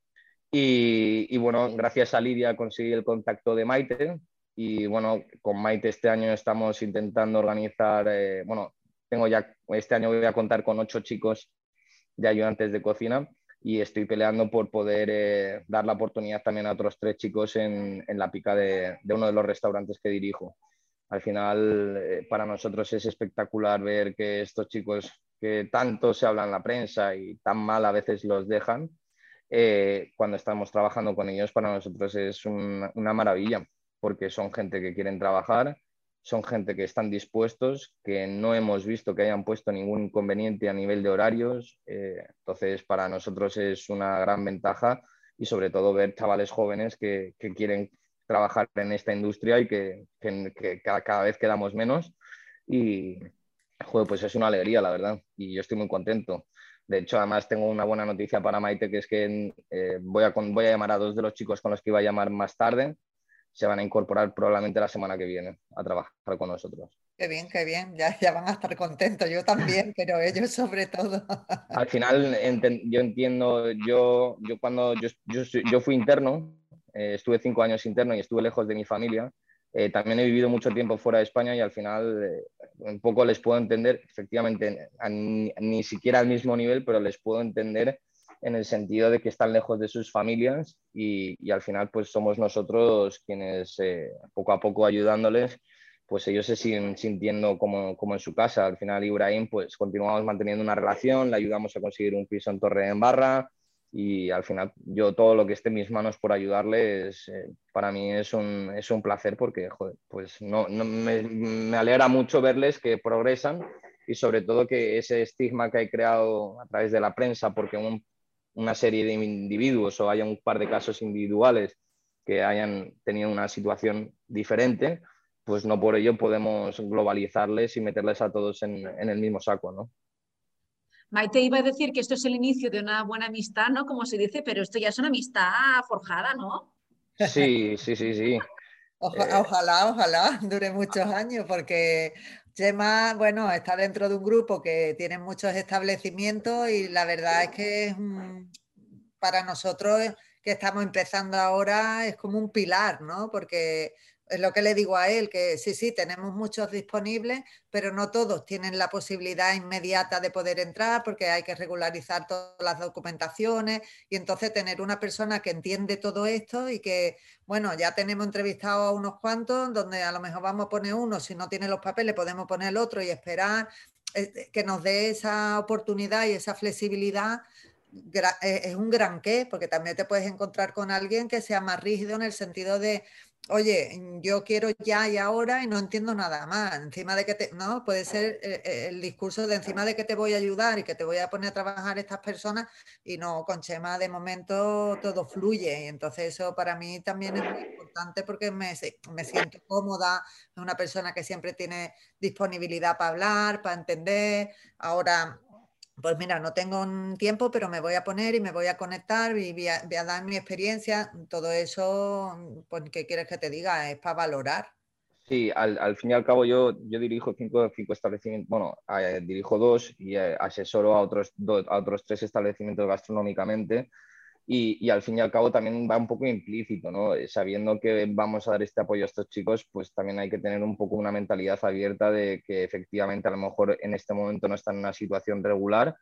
Y, bueno, gracias a Lidia conseguí el contacto de Maite y bueno, con Maite este año estamos intentando organizar, eh, bueno, tengo ya, este año voy a contar con ocho chicos de ayudantes de cocina y estoy peleando por poder eh, dar la oportunidad también a otros tres chicos en, la pica de, uno de los restaurantes que dirijo. Al final, eh, para nosotros es espectacular ver que estos chicos que tanto se habla en la prensa y tan mal a veces los dejan, eh, cuando estamos trabajando con ellos, para nosotros es una maravilla, porque son gente que quieren trabajar, son gente que están dispuestos, que no hemos visto que hayan puesto ningún inconveniente a nivel de horarios. Eh, entonces, para nosotros es una gran ventaja y sobre todo ver chavales jóvenes que, quieren trabajar en esta industria y que, cada, vez quedamos menos. Y, pues es una alegría, la verdad. Y yo estoy muy contento. De hecho, además tengo una buena noticia para Maite, que es que eh, voy, a, voy a llamar a dos de los chicos con los que iba a llamar más tarde. Se van a incorporar probablemente la semana que viene a trabajar con nosotros. Qué bien, qué bien. Ya, ya van a estar contentos. Yo también, pero ellos sobre todo. Al final, yo entiendo, yo, yo cuando yo, yo, fui interno, eh, estuve cinco años interno y estuve lejos de mi familia. Eh, también he vivido mucho tiempo fuera de España y al final eh, un poco les puedo entender, efectivamente, ni, siquiera al mismo nivel, pero les puedo entender en el sentido de que están lejos de sus familias y, y al final pues somos nosotros quienes eh, poco a poco ayudándoles, pues ellos se siguen sintiendo como, como, en su casa. Al final Ibrahim pues continuamos manteniendo una relación, le ayudamos a conseguir un piso en Torre en Barra, y al final yo todo lo que esté en mis manos por ayudarles eh, para mí es un, es un, placer porque pues no, no me, me, alegra mucho verles que progresan y sobre todo que ese estigma que hay creado a través de la prensa porque una serie de individuos o haya un par de casos individuales que hayan tenido una situación diferente, pues no por ello podemos globalizarles y meterles a todos en, en el mismo saco, ¿no? Maite iba a decir que esto es el inicio de una buena amistad, ¿no? Como se dice, pero esto ya es una amistad forjada, ¿no? Sí, sí, sí, sí. Eh, ojalá, ojalá, dure muchos años, porque Chema, bueno, está dentro de un grupo que tiene muchos establecimientos y la verdad es que es para nosotros que estamos empezando ahora es como un pilar, ¿no? Porque es lo que le digo a él, que sí, sí, tenemos muchos disponibles, pero no todos tienen la posibilidad inmediata de poder entrar porque hay que regularizar todas las documentaciones y entonces tener una persona que entiende todo esto y que, bueno, ya tenemos entrevistado a unos cuantos donde a lo mejor vamos a poner uno, si no tiene los papeles podemos poner el otro y esperar eh, eh, que nos dé esa oportunidad y esa flexibilidad eh, es un gran qué, porque también te puedes encontrar con alguien que sea más rígido en el sentido de oye, yo quiero ya y ahora y no entiendo nada más. Encima de que te, no, puede ser eh, eh, el, discurso de encima de que te voy a ayudar y que te voy a poner a trabajar estas personas y no, con Chema de momento todo fluye. Y entonces eso para mí también es muy importante porque me, me siento cómoda, es una persona que siempre tiene disponibilidad para hablar, para entender. Ahora pues mira, no tengo un tiempo, pero me voy a poner y me voy a conectar y voy a, dar mi experiencia. Todo eso, pues, ¿qué quieres que te diga? Es para valorar. Sí, al, fin y al cabo yo, dirijo cinco, cinco establecimientos, bueno, dirijo dos y eh, asesoro a otros, a otros tres establecimientos gastronómicamente y, al fin y al cabo también va un poco implícito, ¿no? Eh, sabiendo que vamos a dar este apoyo a estos chicos, pues también hay que tener un poco una mentalidad abierta de que efectivamente a lo mejor en este momento no están en una situación regular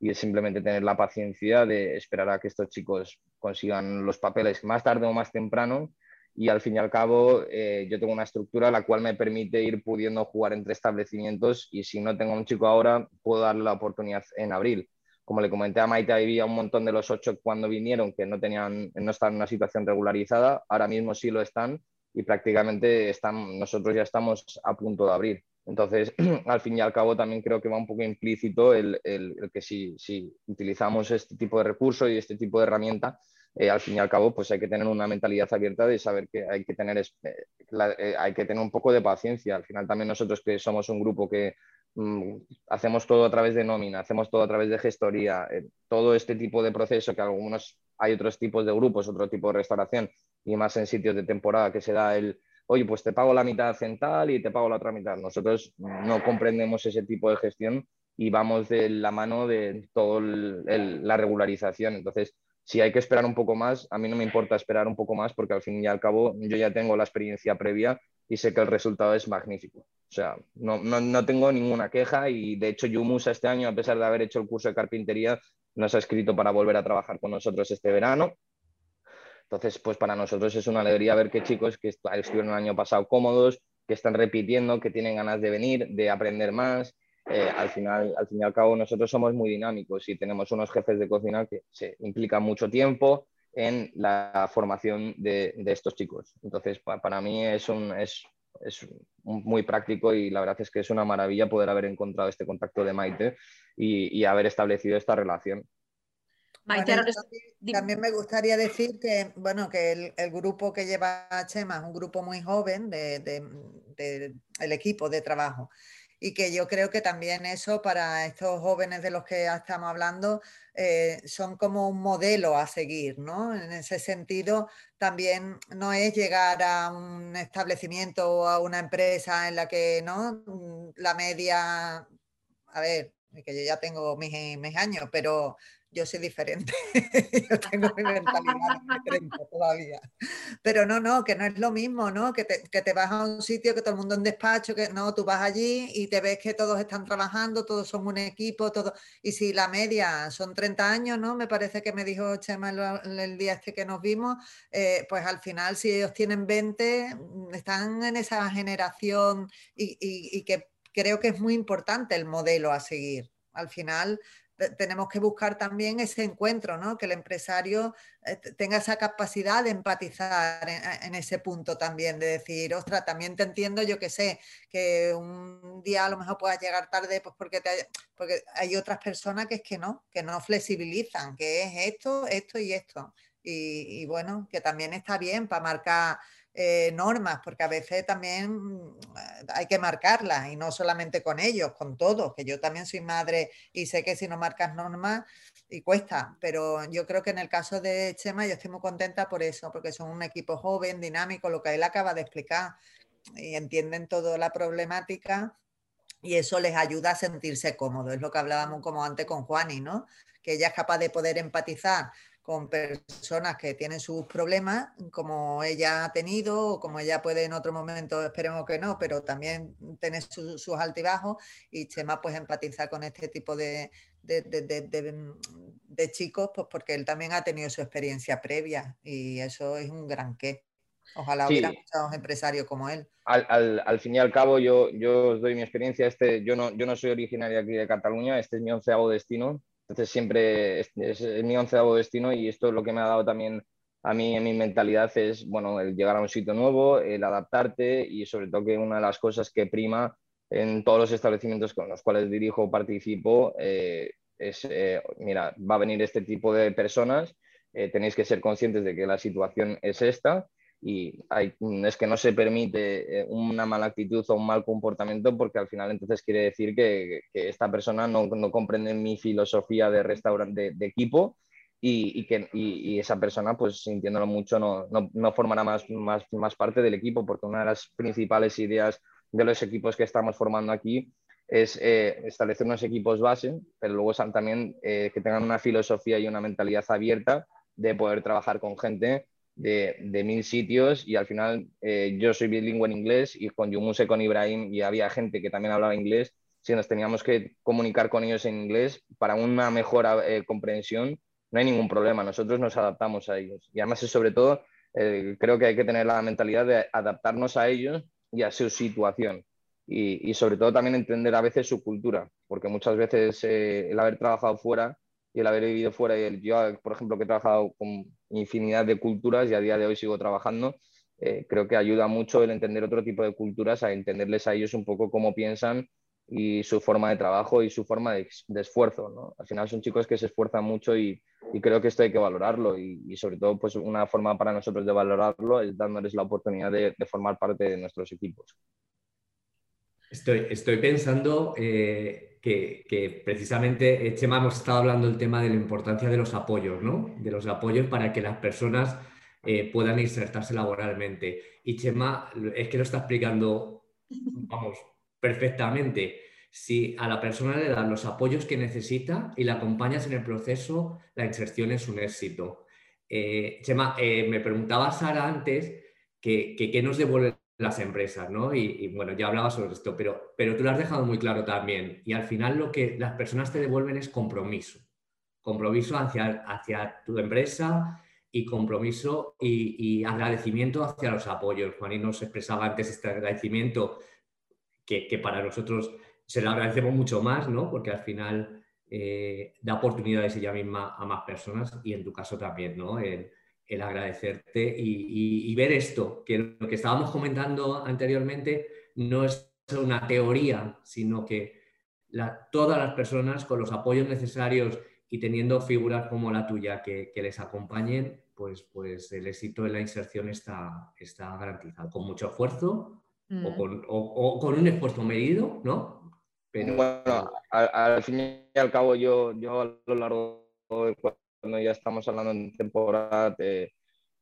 y es simplemente tener la paciencia de esperar a que estos chicos consigan los papeles más tarde o más temprano y al fin y al cabo eh, yo tengo una estructura la cual me permite ir pudiendo jugar entre establecimientos y si no tengo un chico ahora puedo darle la oportunidad en abril como le comenté a Maite, había un montón de los ocho cuando vinieron que no, tenían, no estaban en una situación regularizada, ahora mismo sí lo están y prácticamente están, nosotros ya estamos a punto de abrir. Entonces, al fin y al cabo, también creo que va un poco implícito el, que si, si, utilizamos este tipo de recurso y este tipo de herramienta, eh, al fin y al cabo, pues hay que tener una mentalidad abierta de saber que hay que tener, eh, eh, hay que tener un poco de paciencia. Al final también nosotros que somos un grupo que hacemos todo a través de nómina, hacemos todo a través de gestoría, eh, todo este tipo de proceso que algunos hay otros tipos de grupos, otro tipo de restauración y más en sitios de temporada que se da el, oye, pues te pago la mitad central y te pago la otra mitad. Nosotros no comprendemos ese tipo de gestión y vamos de la mano de toda la regularización. Entonces, si hay que esperar un poco más, a mí no me importa esperar un poco más porque al fin y al cabo yo ya tengo la experiencia previa y sé que el resultado es magnífico. O sea, no, no, no tengo ninguna queja y de hecho Yumusa este año, a pesar de haber hecho el curso de carpintería, nos ha escrito para volver a trabajar con nosotros este verano. Entonces, pues para nosotros es una alegría ver que chicos que estuvieron el año pasado cómodos, que están repitiendo, que tienen ganas de venir, de aprender más. Eh, al, final, al fin y al cabo, nosotros somos muy dinámicos y tenemos unos jefes de cocina que se implican mucho tiempo, en la formación de, estos chicos. Entonces, para mí es, un, es, es muy práctico y la verdad es que es una maravilla poder haber encontrado este contacto de Maite y, haber establecido esta relación. Maite, también, me gustaría decir que, bueno, que el, grupo que lleva Chema es un grupo muy joven del de, equipo de trabajo y que yo creo que también eso para estos jóvenes de los que estamos hablando eh, son como un modelo a seguir, ¿no? En ese sentido, también no es llegar a un establecimiento o a una empresa en la que, ¿no? La media, a ver, que yo ya tengo mis años, pero yo soy diferente, yo tengo mi mentalidad diferente todavía. Pero no, no, que no es lo mismo, ¿no? Que te, que te, vas a un sitio, que todo el mundo en despacho, que no, tú vas allí y te ves que todos están trabajando, todos son un equipo, todo. Y si la media son 30 años, ¿no? Me parece que me dijo Chema el, día este que nos vimos, eh, pues al final si ellos tienen 20, mm, están en esa generación y, y que creo que es muy importante el modelo a seguir. Al final, tenemos que buscar también ese encuentro, ¿no? que el empresario eh, tenga esa capacidad de empatizar en, ese punto también, de decir, ostras, también te entiendo, yo que sé, que un día a lo mejor puedas llegar tarde pues porque, porque hay otras personas que es que no, que no flexibilizan, que es esto, esto y esto. y bueno, que también está bien para marcar eh, normas, porque a veces también mm, hay que marcarlas y no solamente con ellos, con todos, que yo también soy madre y sé que si no marcas normas y cuesta, pero yo creo que en el caso de Chema yo estoy muy contenta por eso, porque son un equipo joven, dinámico, lo que él acaba de explicar y entienden toda la problemática y eso les ayuda a sentirse cómodos. Es lo que hablábamos como antes con Juani, ¿no? Que ella es capaz de poder empatizar con personas que tienen sus problemas, como ella ha tenido, o como ella puede en otro momento, esperemos que no, pero también tener sus altibajos y Chema pues empatizar con este tipo de, de, chicos, pues porque él también ha tenido su experiencia previa y eso es un gran qué. Ojalá hubiera muchos empresarios como él. Al, fin y al cabo, yo, yo os doy mi experiencia. Este, yo, no, yo no soy originario aquí de Cataluña, este es mi onceavo destino. Entonces, siempre es, mi onceavo destino y esto es lo que me ha dado también a mí en mi mentalidad es, bueno, el llegar a un sitio nuevo, el adaptarte y sobre todo que una de las cosas que prima en todos los establecimientos con los cuales dirijo o participo eh, es, eh, mira, va a venir este tipo de personas, eh, tenéis que ser conscientes de que la situación es esta y es que no se permite eh, una mala actitud o un mal comportamiento porque al final entonces quiere decir que, esta persona no, no, comprende mi filosofía de restaurante de, equipo y, que y, esa persona pues sintiéndolo mucho no, no, formará más, más, más parte del equipo porque una de las principales ideas de los equipos que estamos formando aquí es eh, establecer unos equipos base, pero luego también eh, que tengan una filosofía y una mentalidad abierta de poder trabajar con gente de, mil sitios y al final eh, yo soy bilingüe en inglés y con Yumuse, con Ibrahim y había gente que también hablaba inglés, si nos teníamos que comunicar con ellos en inglés para una mejor eh, comprensión, no hay ningún problema, nosotros nos adaptamos a ellos y además es sobre todo, eh, creo que hay que tener la mentalidad de adaptarnos a ellos y a su situación. Y, y sobre todo también entender a veces su cultura, porque muchas veces el haber trabajado fuera y el haber vivido fuera, y yo, por ejemplo, que he trabajado con infinidad de culturas y a día de hoy sigo trabajando, eh, creo que ayuda mucho el entender otro tipo de culturas, a entenderles a ellos un poco cómo piensan y su forma de trabajo y su forma de, esfuerzo. ¿no? Al final son chicos que se esfuerzan mucho y, creo que esto hay que valorarlo y, sobre todo pues una forma para nosotros de valorarlo es dándoles la oportunidad de, formar parte de nuestros equipos. Estoy, pensando eh, que, precisamente, eh, Chema, hemos estado hablando del tema de la importancia de los apoyos, ¿no? De los apoyos para que las personas eh, puedan insertarse laboralmente. Y Chema, es que lo está explicando, vamos, perfectamente. Si a la persona le dan los apoyos que necesita y la acompañas en el proceso, la inserción es un éxito. Chema, me preguntaba Sara antes que, qué nos devuelve las empresas, ¿no? Y, bueno, ya hablaba sobre esto, pero, pero tú lo has dejado muy claro también. Y al final lo que las personas te devuelven es compromiso. Compromiso hacia, hacia tu empresa y compromiso y, agradecimiento hacia los apoyos. Juaní nos expresaba antes este agradecimiento que, que, para nosotros se lo agradecemos mucho más, ¿no? Porque al final eh, da oportunidades ella misma a más personas y en tu caso también, ¿no? el agradecerte y, ver esto, que lo que estábamos comentando anteriormente no es una teoría, sino que todas las personas con los apoyos necesarios y teniendo figuras como la tuya que, les acompañen, pues, pues el éxito en la inserción está, está garantizado, con mucho esfuerzo o, mm. con, un esfuerzo medido, ¿no? Pero... Bueno, al, fin y al cabo yo, yo a lo largo de cuando ya estamos hablando en temporada,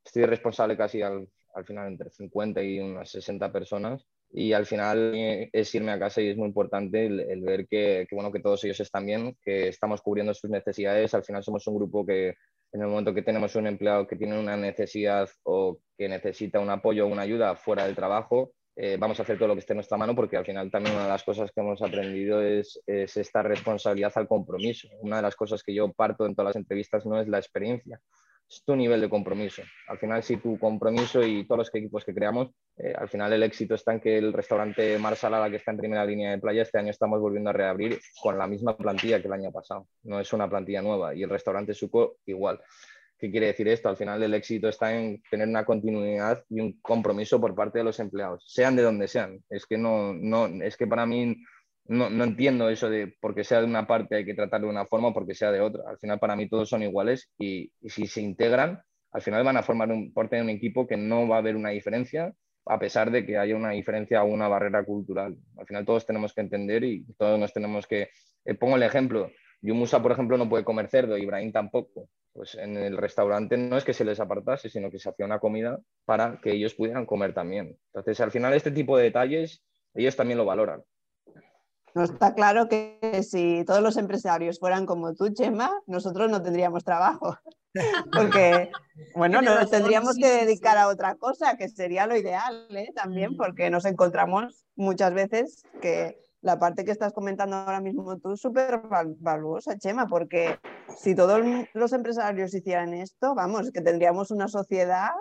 estoy responsable casi al, al, final entre 50 y unas 60 personas y al final es irme a casa y es muy importante el, ver que, que, bueno, que todos ellos están bien, que estamos cubriendo sus necesidades. Al final somos un grupo que en el momento que tenemos un empleado que tiene una necesidad o que necesita un apoyo o una ayuda fuera del trabajo, eh, vamos a hacer todo lo que esté en nuestra mano porque al final también una de las cosas que hemos aprendido es, esta responsabilidad al compromiso. Una de las cosas que yo parto en todas las entrevistas no es la experiencia, es tu nivel de compromiso. Al final, si tu compromiso y todos los equipos que creamos, eh, al final el éxito está en que el restaurante Mar Salada, que está en primera línea de playa, este año estamos volviendo a reabrir con la misma plantilla que el año pasado. No es una plantilla nueva y el restaurante Suco igual. ¿Qué quiere decir esto? Al final el éxito está en tener una continuidad y un compromiso por parte de los empleados, sean de donde sean. Es que no, no es que para mí no, entiendo eso de porque sea de una parte hay que tratar de una forma o porque sea de otra. Al final para mí todos son iguales y, si se integran, al final van a formar un, parte de un equipo que no va a haber una diferencia a pesar de que haya una diferencia o una barrera cultural. Al final todos tenemos que entender y todos nos tenemos que... Eh, pongo el ejemplo, Yumusa, por ejemplo, no puede comer cerdo, Ibrahim tampoco pues en el restaurante no es que se les apartase, sino que se hacía una comida para que ellos pudieran comer también. Entonces, al final, este tipo de detalles, ellos también lo valoran. No está claro que si todos los empresarios fueran como tú, Chema, nosotros no tendríamos trabajo. Porque, bueno, nos tendríamos que dedicar a otra cosa, que sería lo ideal ¿eh? también, porque nos encontramos muchas veces que la parte que estás comentando ahora mismo tú es súper valuosa, Chema, porque si todos los empresarios hicieran esto, vamos, que tendríamos una sociedad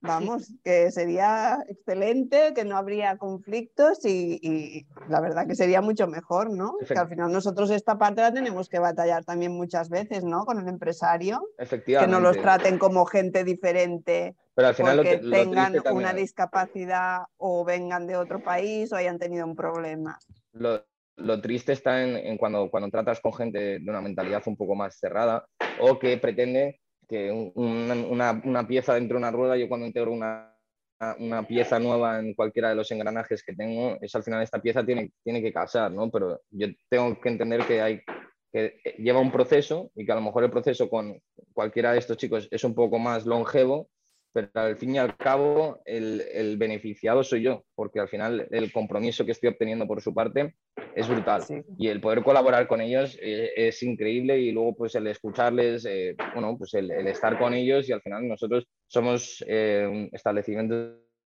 Vamos, que sería excelente, que no habría conflictos y, la verdad que sería mucho mejor, ¿no? Que al final nosotros esta parte la tenemos que batallar también muchas veces, ¿no? Con el empresario. Efectivamente. Que no los traten como gente diferente Pero al final porque tengan una discapacidad o vengan de otro país o hayan tenido un problema. Lo, triste está en, cuando, cuando tratas con gente de una mentalidad un poco más cerrada o que pretende que una, una, pieza dentro de una rueda, yo cuando integro una, una, pieza nueva en cualquiera de los engranajes que tengo, es al final esta pieza tiene, tiene que casar, ¿no? Pero yo tengo que entender que hay que lleva un proceso y que a lo mejor el proceso con cualquiera de estos chicos es un poco más longevo pero al fin y al cabo el, beneficiado soy yo, porque al final el compromiso que estoy obteniendo por su parte es brutal y el poder colaborar con ellos eh, es increíble y luego pues el escucharles, eh, bueno, pues el, estar con ellos y al final nosotros somos eh, un establecimiento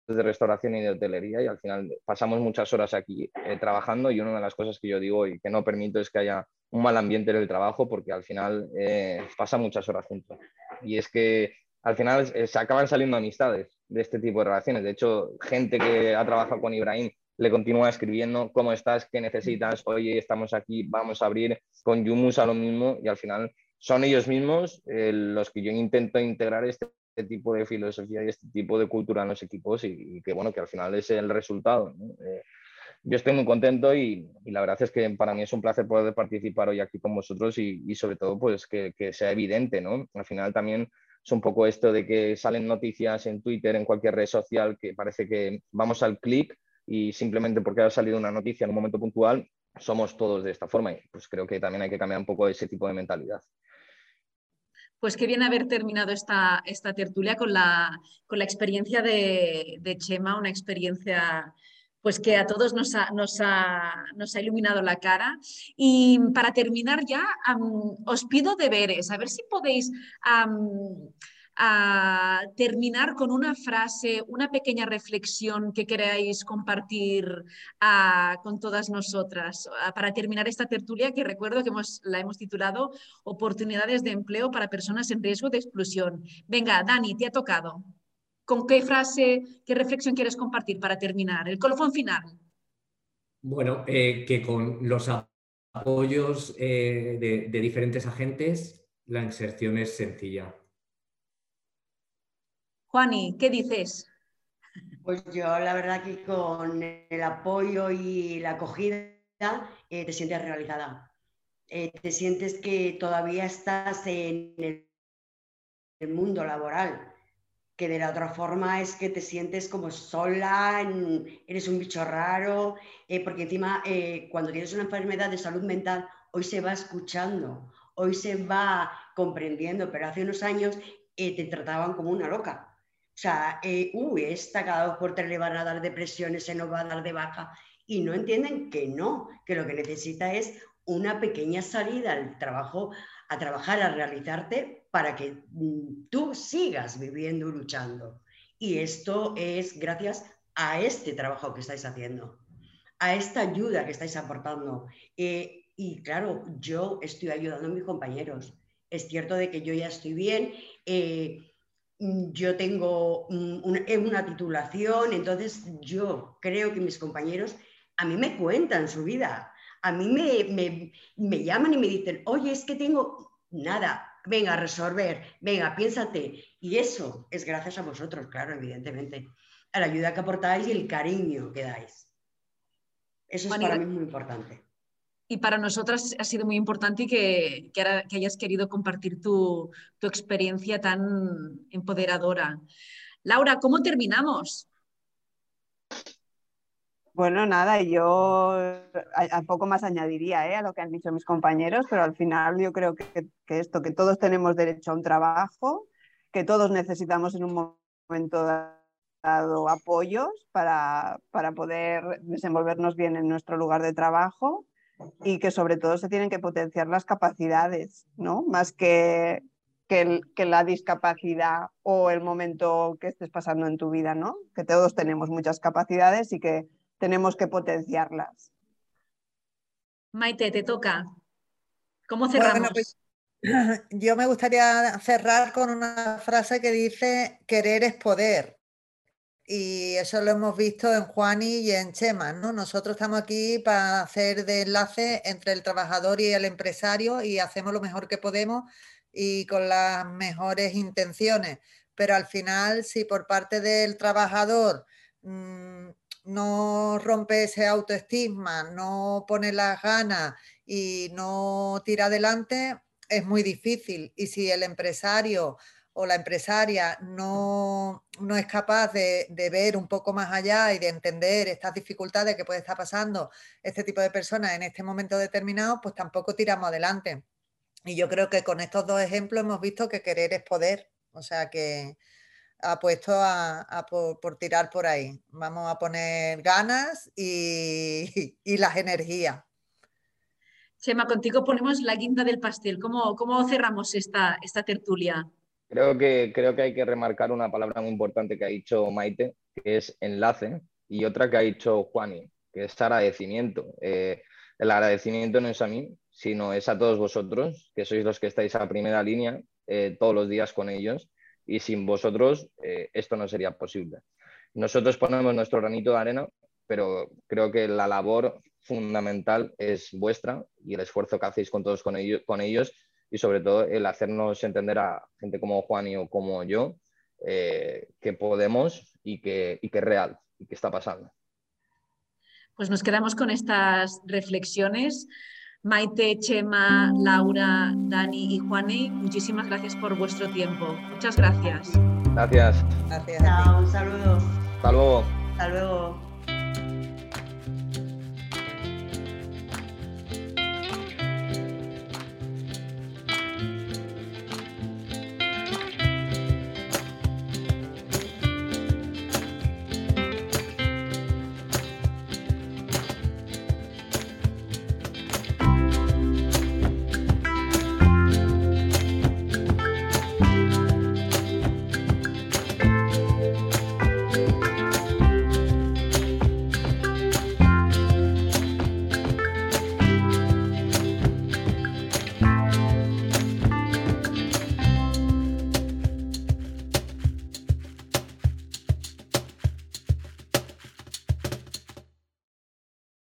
de restauración y de hotelería y al final pasamos muchas horas aquí trabajando y una de las cosas que yo digo y que no permito es que haya un mal ambiente en el trabajo porque al final pasa muchas horas juntos. Y es que al final se acaban saliendo amistades de este tipo de relaciones. De hecho, gente que ha trabajado con Ibrahim le continúa escribiendo, ¿cómo estás? ¿Qué necesitas? Oye, estamos aquí, vamos a abrir con Yumus a lo mismo y al final son ellos mismos eh, los que yo intento integrar este, tipo de filosofía y este tipo de cultura en los equipos y, que bueno, que al final es el resultado. Eh, yo estoy muy contento y, la verdad es que para mí es un placer poder participar hoy aquí con vosotros y, sobre todo pues que, que, sea evidente, ¿no? Al final también es un poco esto de que salen noticias en Twitter, en cualquier red social, que parece que vamos al clic y simplemente porque ha salido una noticia en un momento puntual, somos todos de esta forma. Y pues creo que también hay que cambiar un poco ese tipo de mentalidad. Pues qué bien haber terminado esta, esta tertulia con la, con la experiencia de, de Chema, una experiencia pues que a todos nos ha, nos ha, iluminado la cara. Y para terminar ya, os pido deberes, a ver si podéis terminar con una frase, una pequeña reflexión que queráis compartir con todas nosotras. para terminar esta tertulia, que recuerdo que hemos, la hemos titulado Oportunidades de empleo para personas en riesgo de exclusión. Venga, Dani, te ha tocado. ¿Con qué frase, qué reflexión quieres compartir para terminar? El colofón final. Bueno, eh, que con los apoyos eh, de, diferentes agentes la inserción es sencilla. Juani, ¿qué dices? Pues yo la verdad que con el apoyo y la acogida eh, te sientes realizada. te sientes que todavía estás en el mundo laboral que de la otra forma es que te sientes como sola, eres un bicho raro, eh, porque encima eh, cuando tienes una enfermedad de salud mental, hoy se va escuchando, hoy se va comprendiendo, pero hace unos años eh, te trataban como una loca. O sea, uy, esta cada dos por tres le van a dar depresiones, se nos va a dar de baja, y no entienden que no, que lo que necesita es una pequeña salida al trabajo, a trabajar, a realizarte para que mm, tú sigas viviendo y luchando. Y esto es gracias a este trabajo que estáis haciendo, a esta ayuda que estáis aportando. Eh, y claro, yo estoy ayudando a mis compañeros. Es cierto de que yo ya estoy bien, eh, mm, yo tengo eh, una, titulación, entonces yo creo que mis compañeros a mí me cuentan su vida. A mí me, me llaman y me dicen, oye, es que tengo nada, venga, a resolver, venga, piénsate. Y eso es gracias a vosotros, claro, evidentemente, a la ayuda que aportáis y el cariño que dais. Eso es para mí muy importante. Y para nosotras ha sido muy importante que, que, que hayas querido compartir tu, tu experiencia tan empoderadora. Laura, ¿cómo terminamos? Bueno, nada, yo a, poco más añadiría ¿eh? a lo que han dicho mis compañeros, pero al final yo creo que, esto, que todos tenemos derecho a un trabajo, que todos necesitamos en un momento dado apoyos para, para poder desenvolvernos bien en nuestro lugar de trabajo y que sobre todo se tienen que potenciar las capacidades, ¿no? Más que, que, la discapacidad o el momento que estés pasando en tu vida, ¿no? Que todos tenemos muchas capacidades y que tenemos que potenciarlas. Maite, te toca. ¿Cómo cerramos? Pues, yo me gustaría cerrar con una frase que dice, querer es poder y eso lo hemos visto en Juani y en Chema, ¿no? Nosotros estamos aquí para hacer de enlace entre el trabajador y el empresario y hacemos lo mejor que podemos y con las mejores intenciones, pero al final si por parte del trabajador mm, no rompe ese autoestima, no pone las ganas y no tira adelante, es muy difícil. Y si el empresario o la empresaria no, es capaz de, ver un poco más allá y de entender estas dificultades que puede estar pasando este tipo de personas en este momento determinado, pues tampoco tiramos adelante. Y yo creo que con estos dos ejemplos hemos visto que querer es poder, o sea que apuesto a, por, tirar por ahí. Vamos a poner ganas y, las energías. Chema, contigo ponemos la guinda del pastel. ¿Cómo, cómo cerramos esta, esta tertulia? Creo que, creo que hay que remarcar una palabra muy importante que ha dicho Maite, que es enlace, y otra que ha dicho Juani, que es agradecimiento. Eh, el agradecimiento no es a mí, sino es a todos vosotros, que sois los que estáis a primera línea eh, todos los días con ellos, y sin vosotros eh, esto no sería posible. Nosotros ponemos nuestro granito de arena, pero creo que la labor fundamental es vuestra y el esfuerzo que hacéis con todos con ellos, y sobre todo el hacernos entender a gente como Juan y o como yo eh, que podemos y que, y que es real y que está pasando. Pues nos quedamos con estas reflexiones. Maite, Chema, Laura, Dani y Juani, muchísimas gracias por vuestro tiempo. Muchas gracias. Gracias. Gracias. un saludo. Hasta luego. Hasta luego.